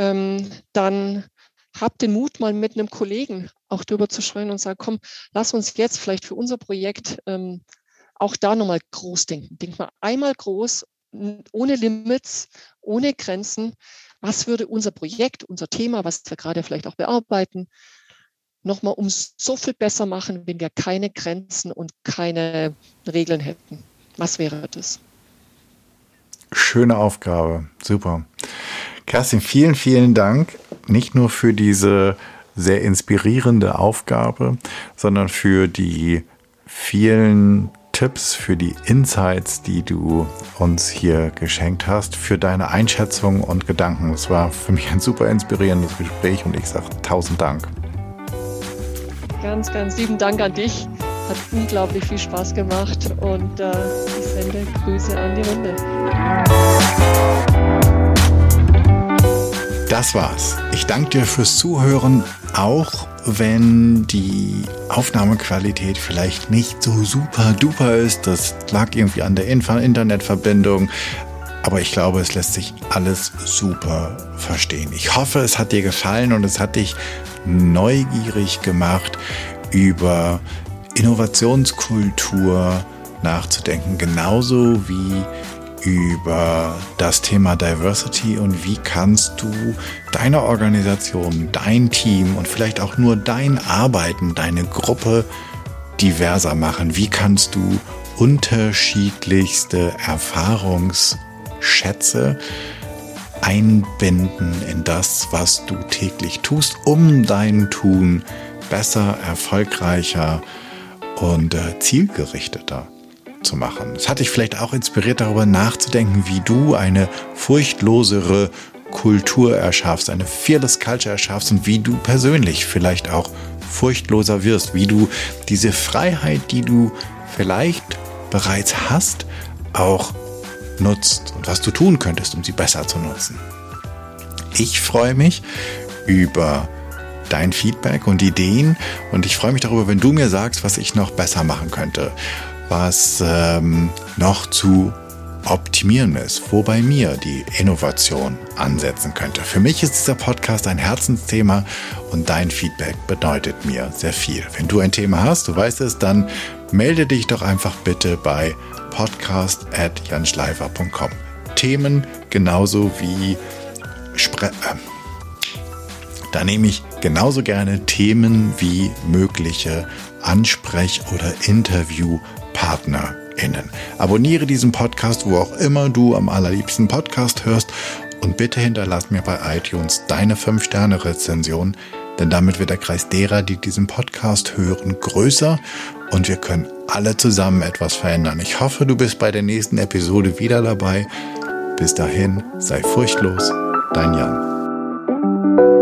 [SPEAKER 1] ähm, dann hab den Mut, mal mit einem Kollegen auch drüber zu schreien und sagen, komm, lass uns jetzt vielleicht für unser Projekt ähm, auch da nochmal groß denken. Denk mal einmal groß, ohne Limits, ohne Grenzen. Was würde unser Projekt, unser Thema, was wir gerade vielleicht auch bearbeiten, nochmal um so viel besser machen, wenn wir keine Grenzen und keine Regeln hätten? Was wäre das?
[SPEAKER 2] Schöne Aufgabe, super. Kerstin, vielen, vielen Dank. Nicht nur für diese sehr inspirierende Aufgabe, sondern für die vielen Tipps, für die Insights, die du uns hier geschenkt hast, für deine Einschätzung und Gedanken. Es war für mich ein super inspirierendes Gespräch und ich sage tausend Dank.
[SPEAKER 1] Ganz, ganz lieben Dank an dich. Hat unglaublich viel Spaß gemacht und äh, ich sende Grüße an die Runde.
[SPEAKER 2] Das war's. Ich danke dir fürs Zuhören, auch wenn die Aufnahmequalität vielleicht nicht so super duper ist. Das lag irgendwie an der Internetverbindung. Aber ich glaube, es lässt sich alles super verstehen. Ich hoffe, es hat dir gefallen und es hat dich neugierig gemacht, über Innovationskultur nachzudenken. Genauso wie über das Thema Diversity und wie kannst du deine Organisation, dein Team und vielleicht auch nur dein Arbeiten, deine Gruppe diverser machen. Wie kannst du unterschiedlichste Erfahrungsschätze einbinden in das, was du täglich tust, um dein Tun besser, erfolgreicher und äh, zielgerichteter zu machen. Es hat dich vielleicht auch inspiriert, darüber nachzudenken, wie du eine furchtlosere Kultur erschaffst, eine fearless Culture erschaffst und wie du persönlich vielleicht auch furchtloser wirst, wie du diese Freiheit, die du vielleicht bereits hast, auch nutzt und was du tun könntest, um sie besser zu nutzen. Ich freue mich über dein Feedback und Ideen und ich freue mich darüber, wenn du mir sagst, was ich noch besser machen könnte was ähm, noch zu optimieren ist, wo bei mir die Innovation ansetzen könnte. Für mich ist dieser Podcast ein Herzensthema und dein Feedback bedeutet mir sehr viel. Wenn du ein Thema hast, du weißt es, dann melde dich doch einfach bitte bei podcast.janschleifer.com. Themen genauso wie Spre äh, da nehme ich genauso gerne Themen wie mögliche Ansprech- oder Interview- PartnerInnen. Abonniere diesen Podcast, wo auch immer du am allerliebsten Podcast hörst und bitte hinterlass mir bei iTunes deine 5-Sterne-Rezension, denn damit wird der Kreis derer, die diesen Podcast hören, größer und wir können alle zusammen etwas verändern. Ich hoffe, du bist bei der nächsten Episode wieder dabei. Bis dahin, sei furchtlos, dein Jan.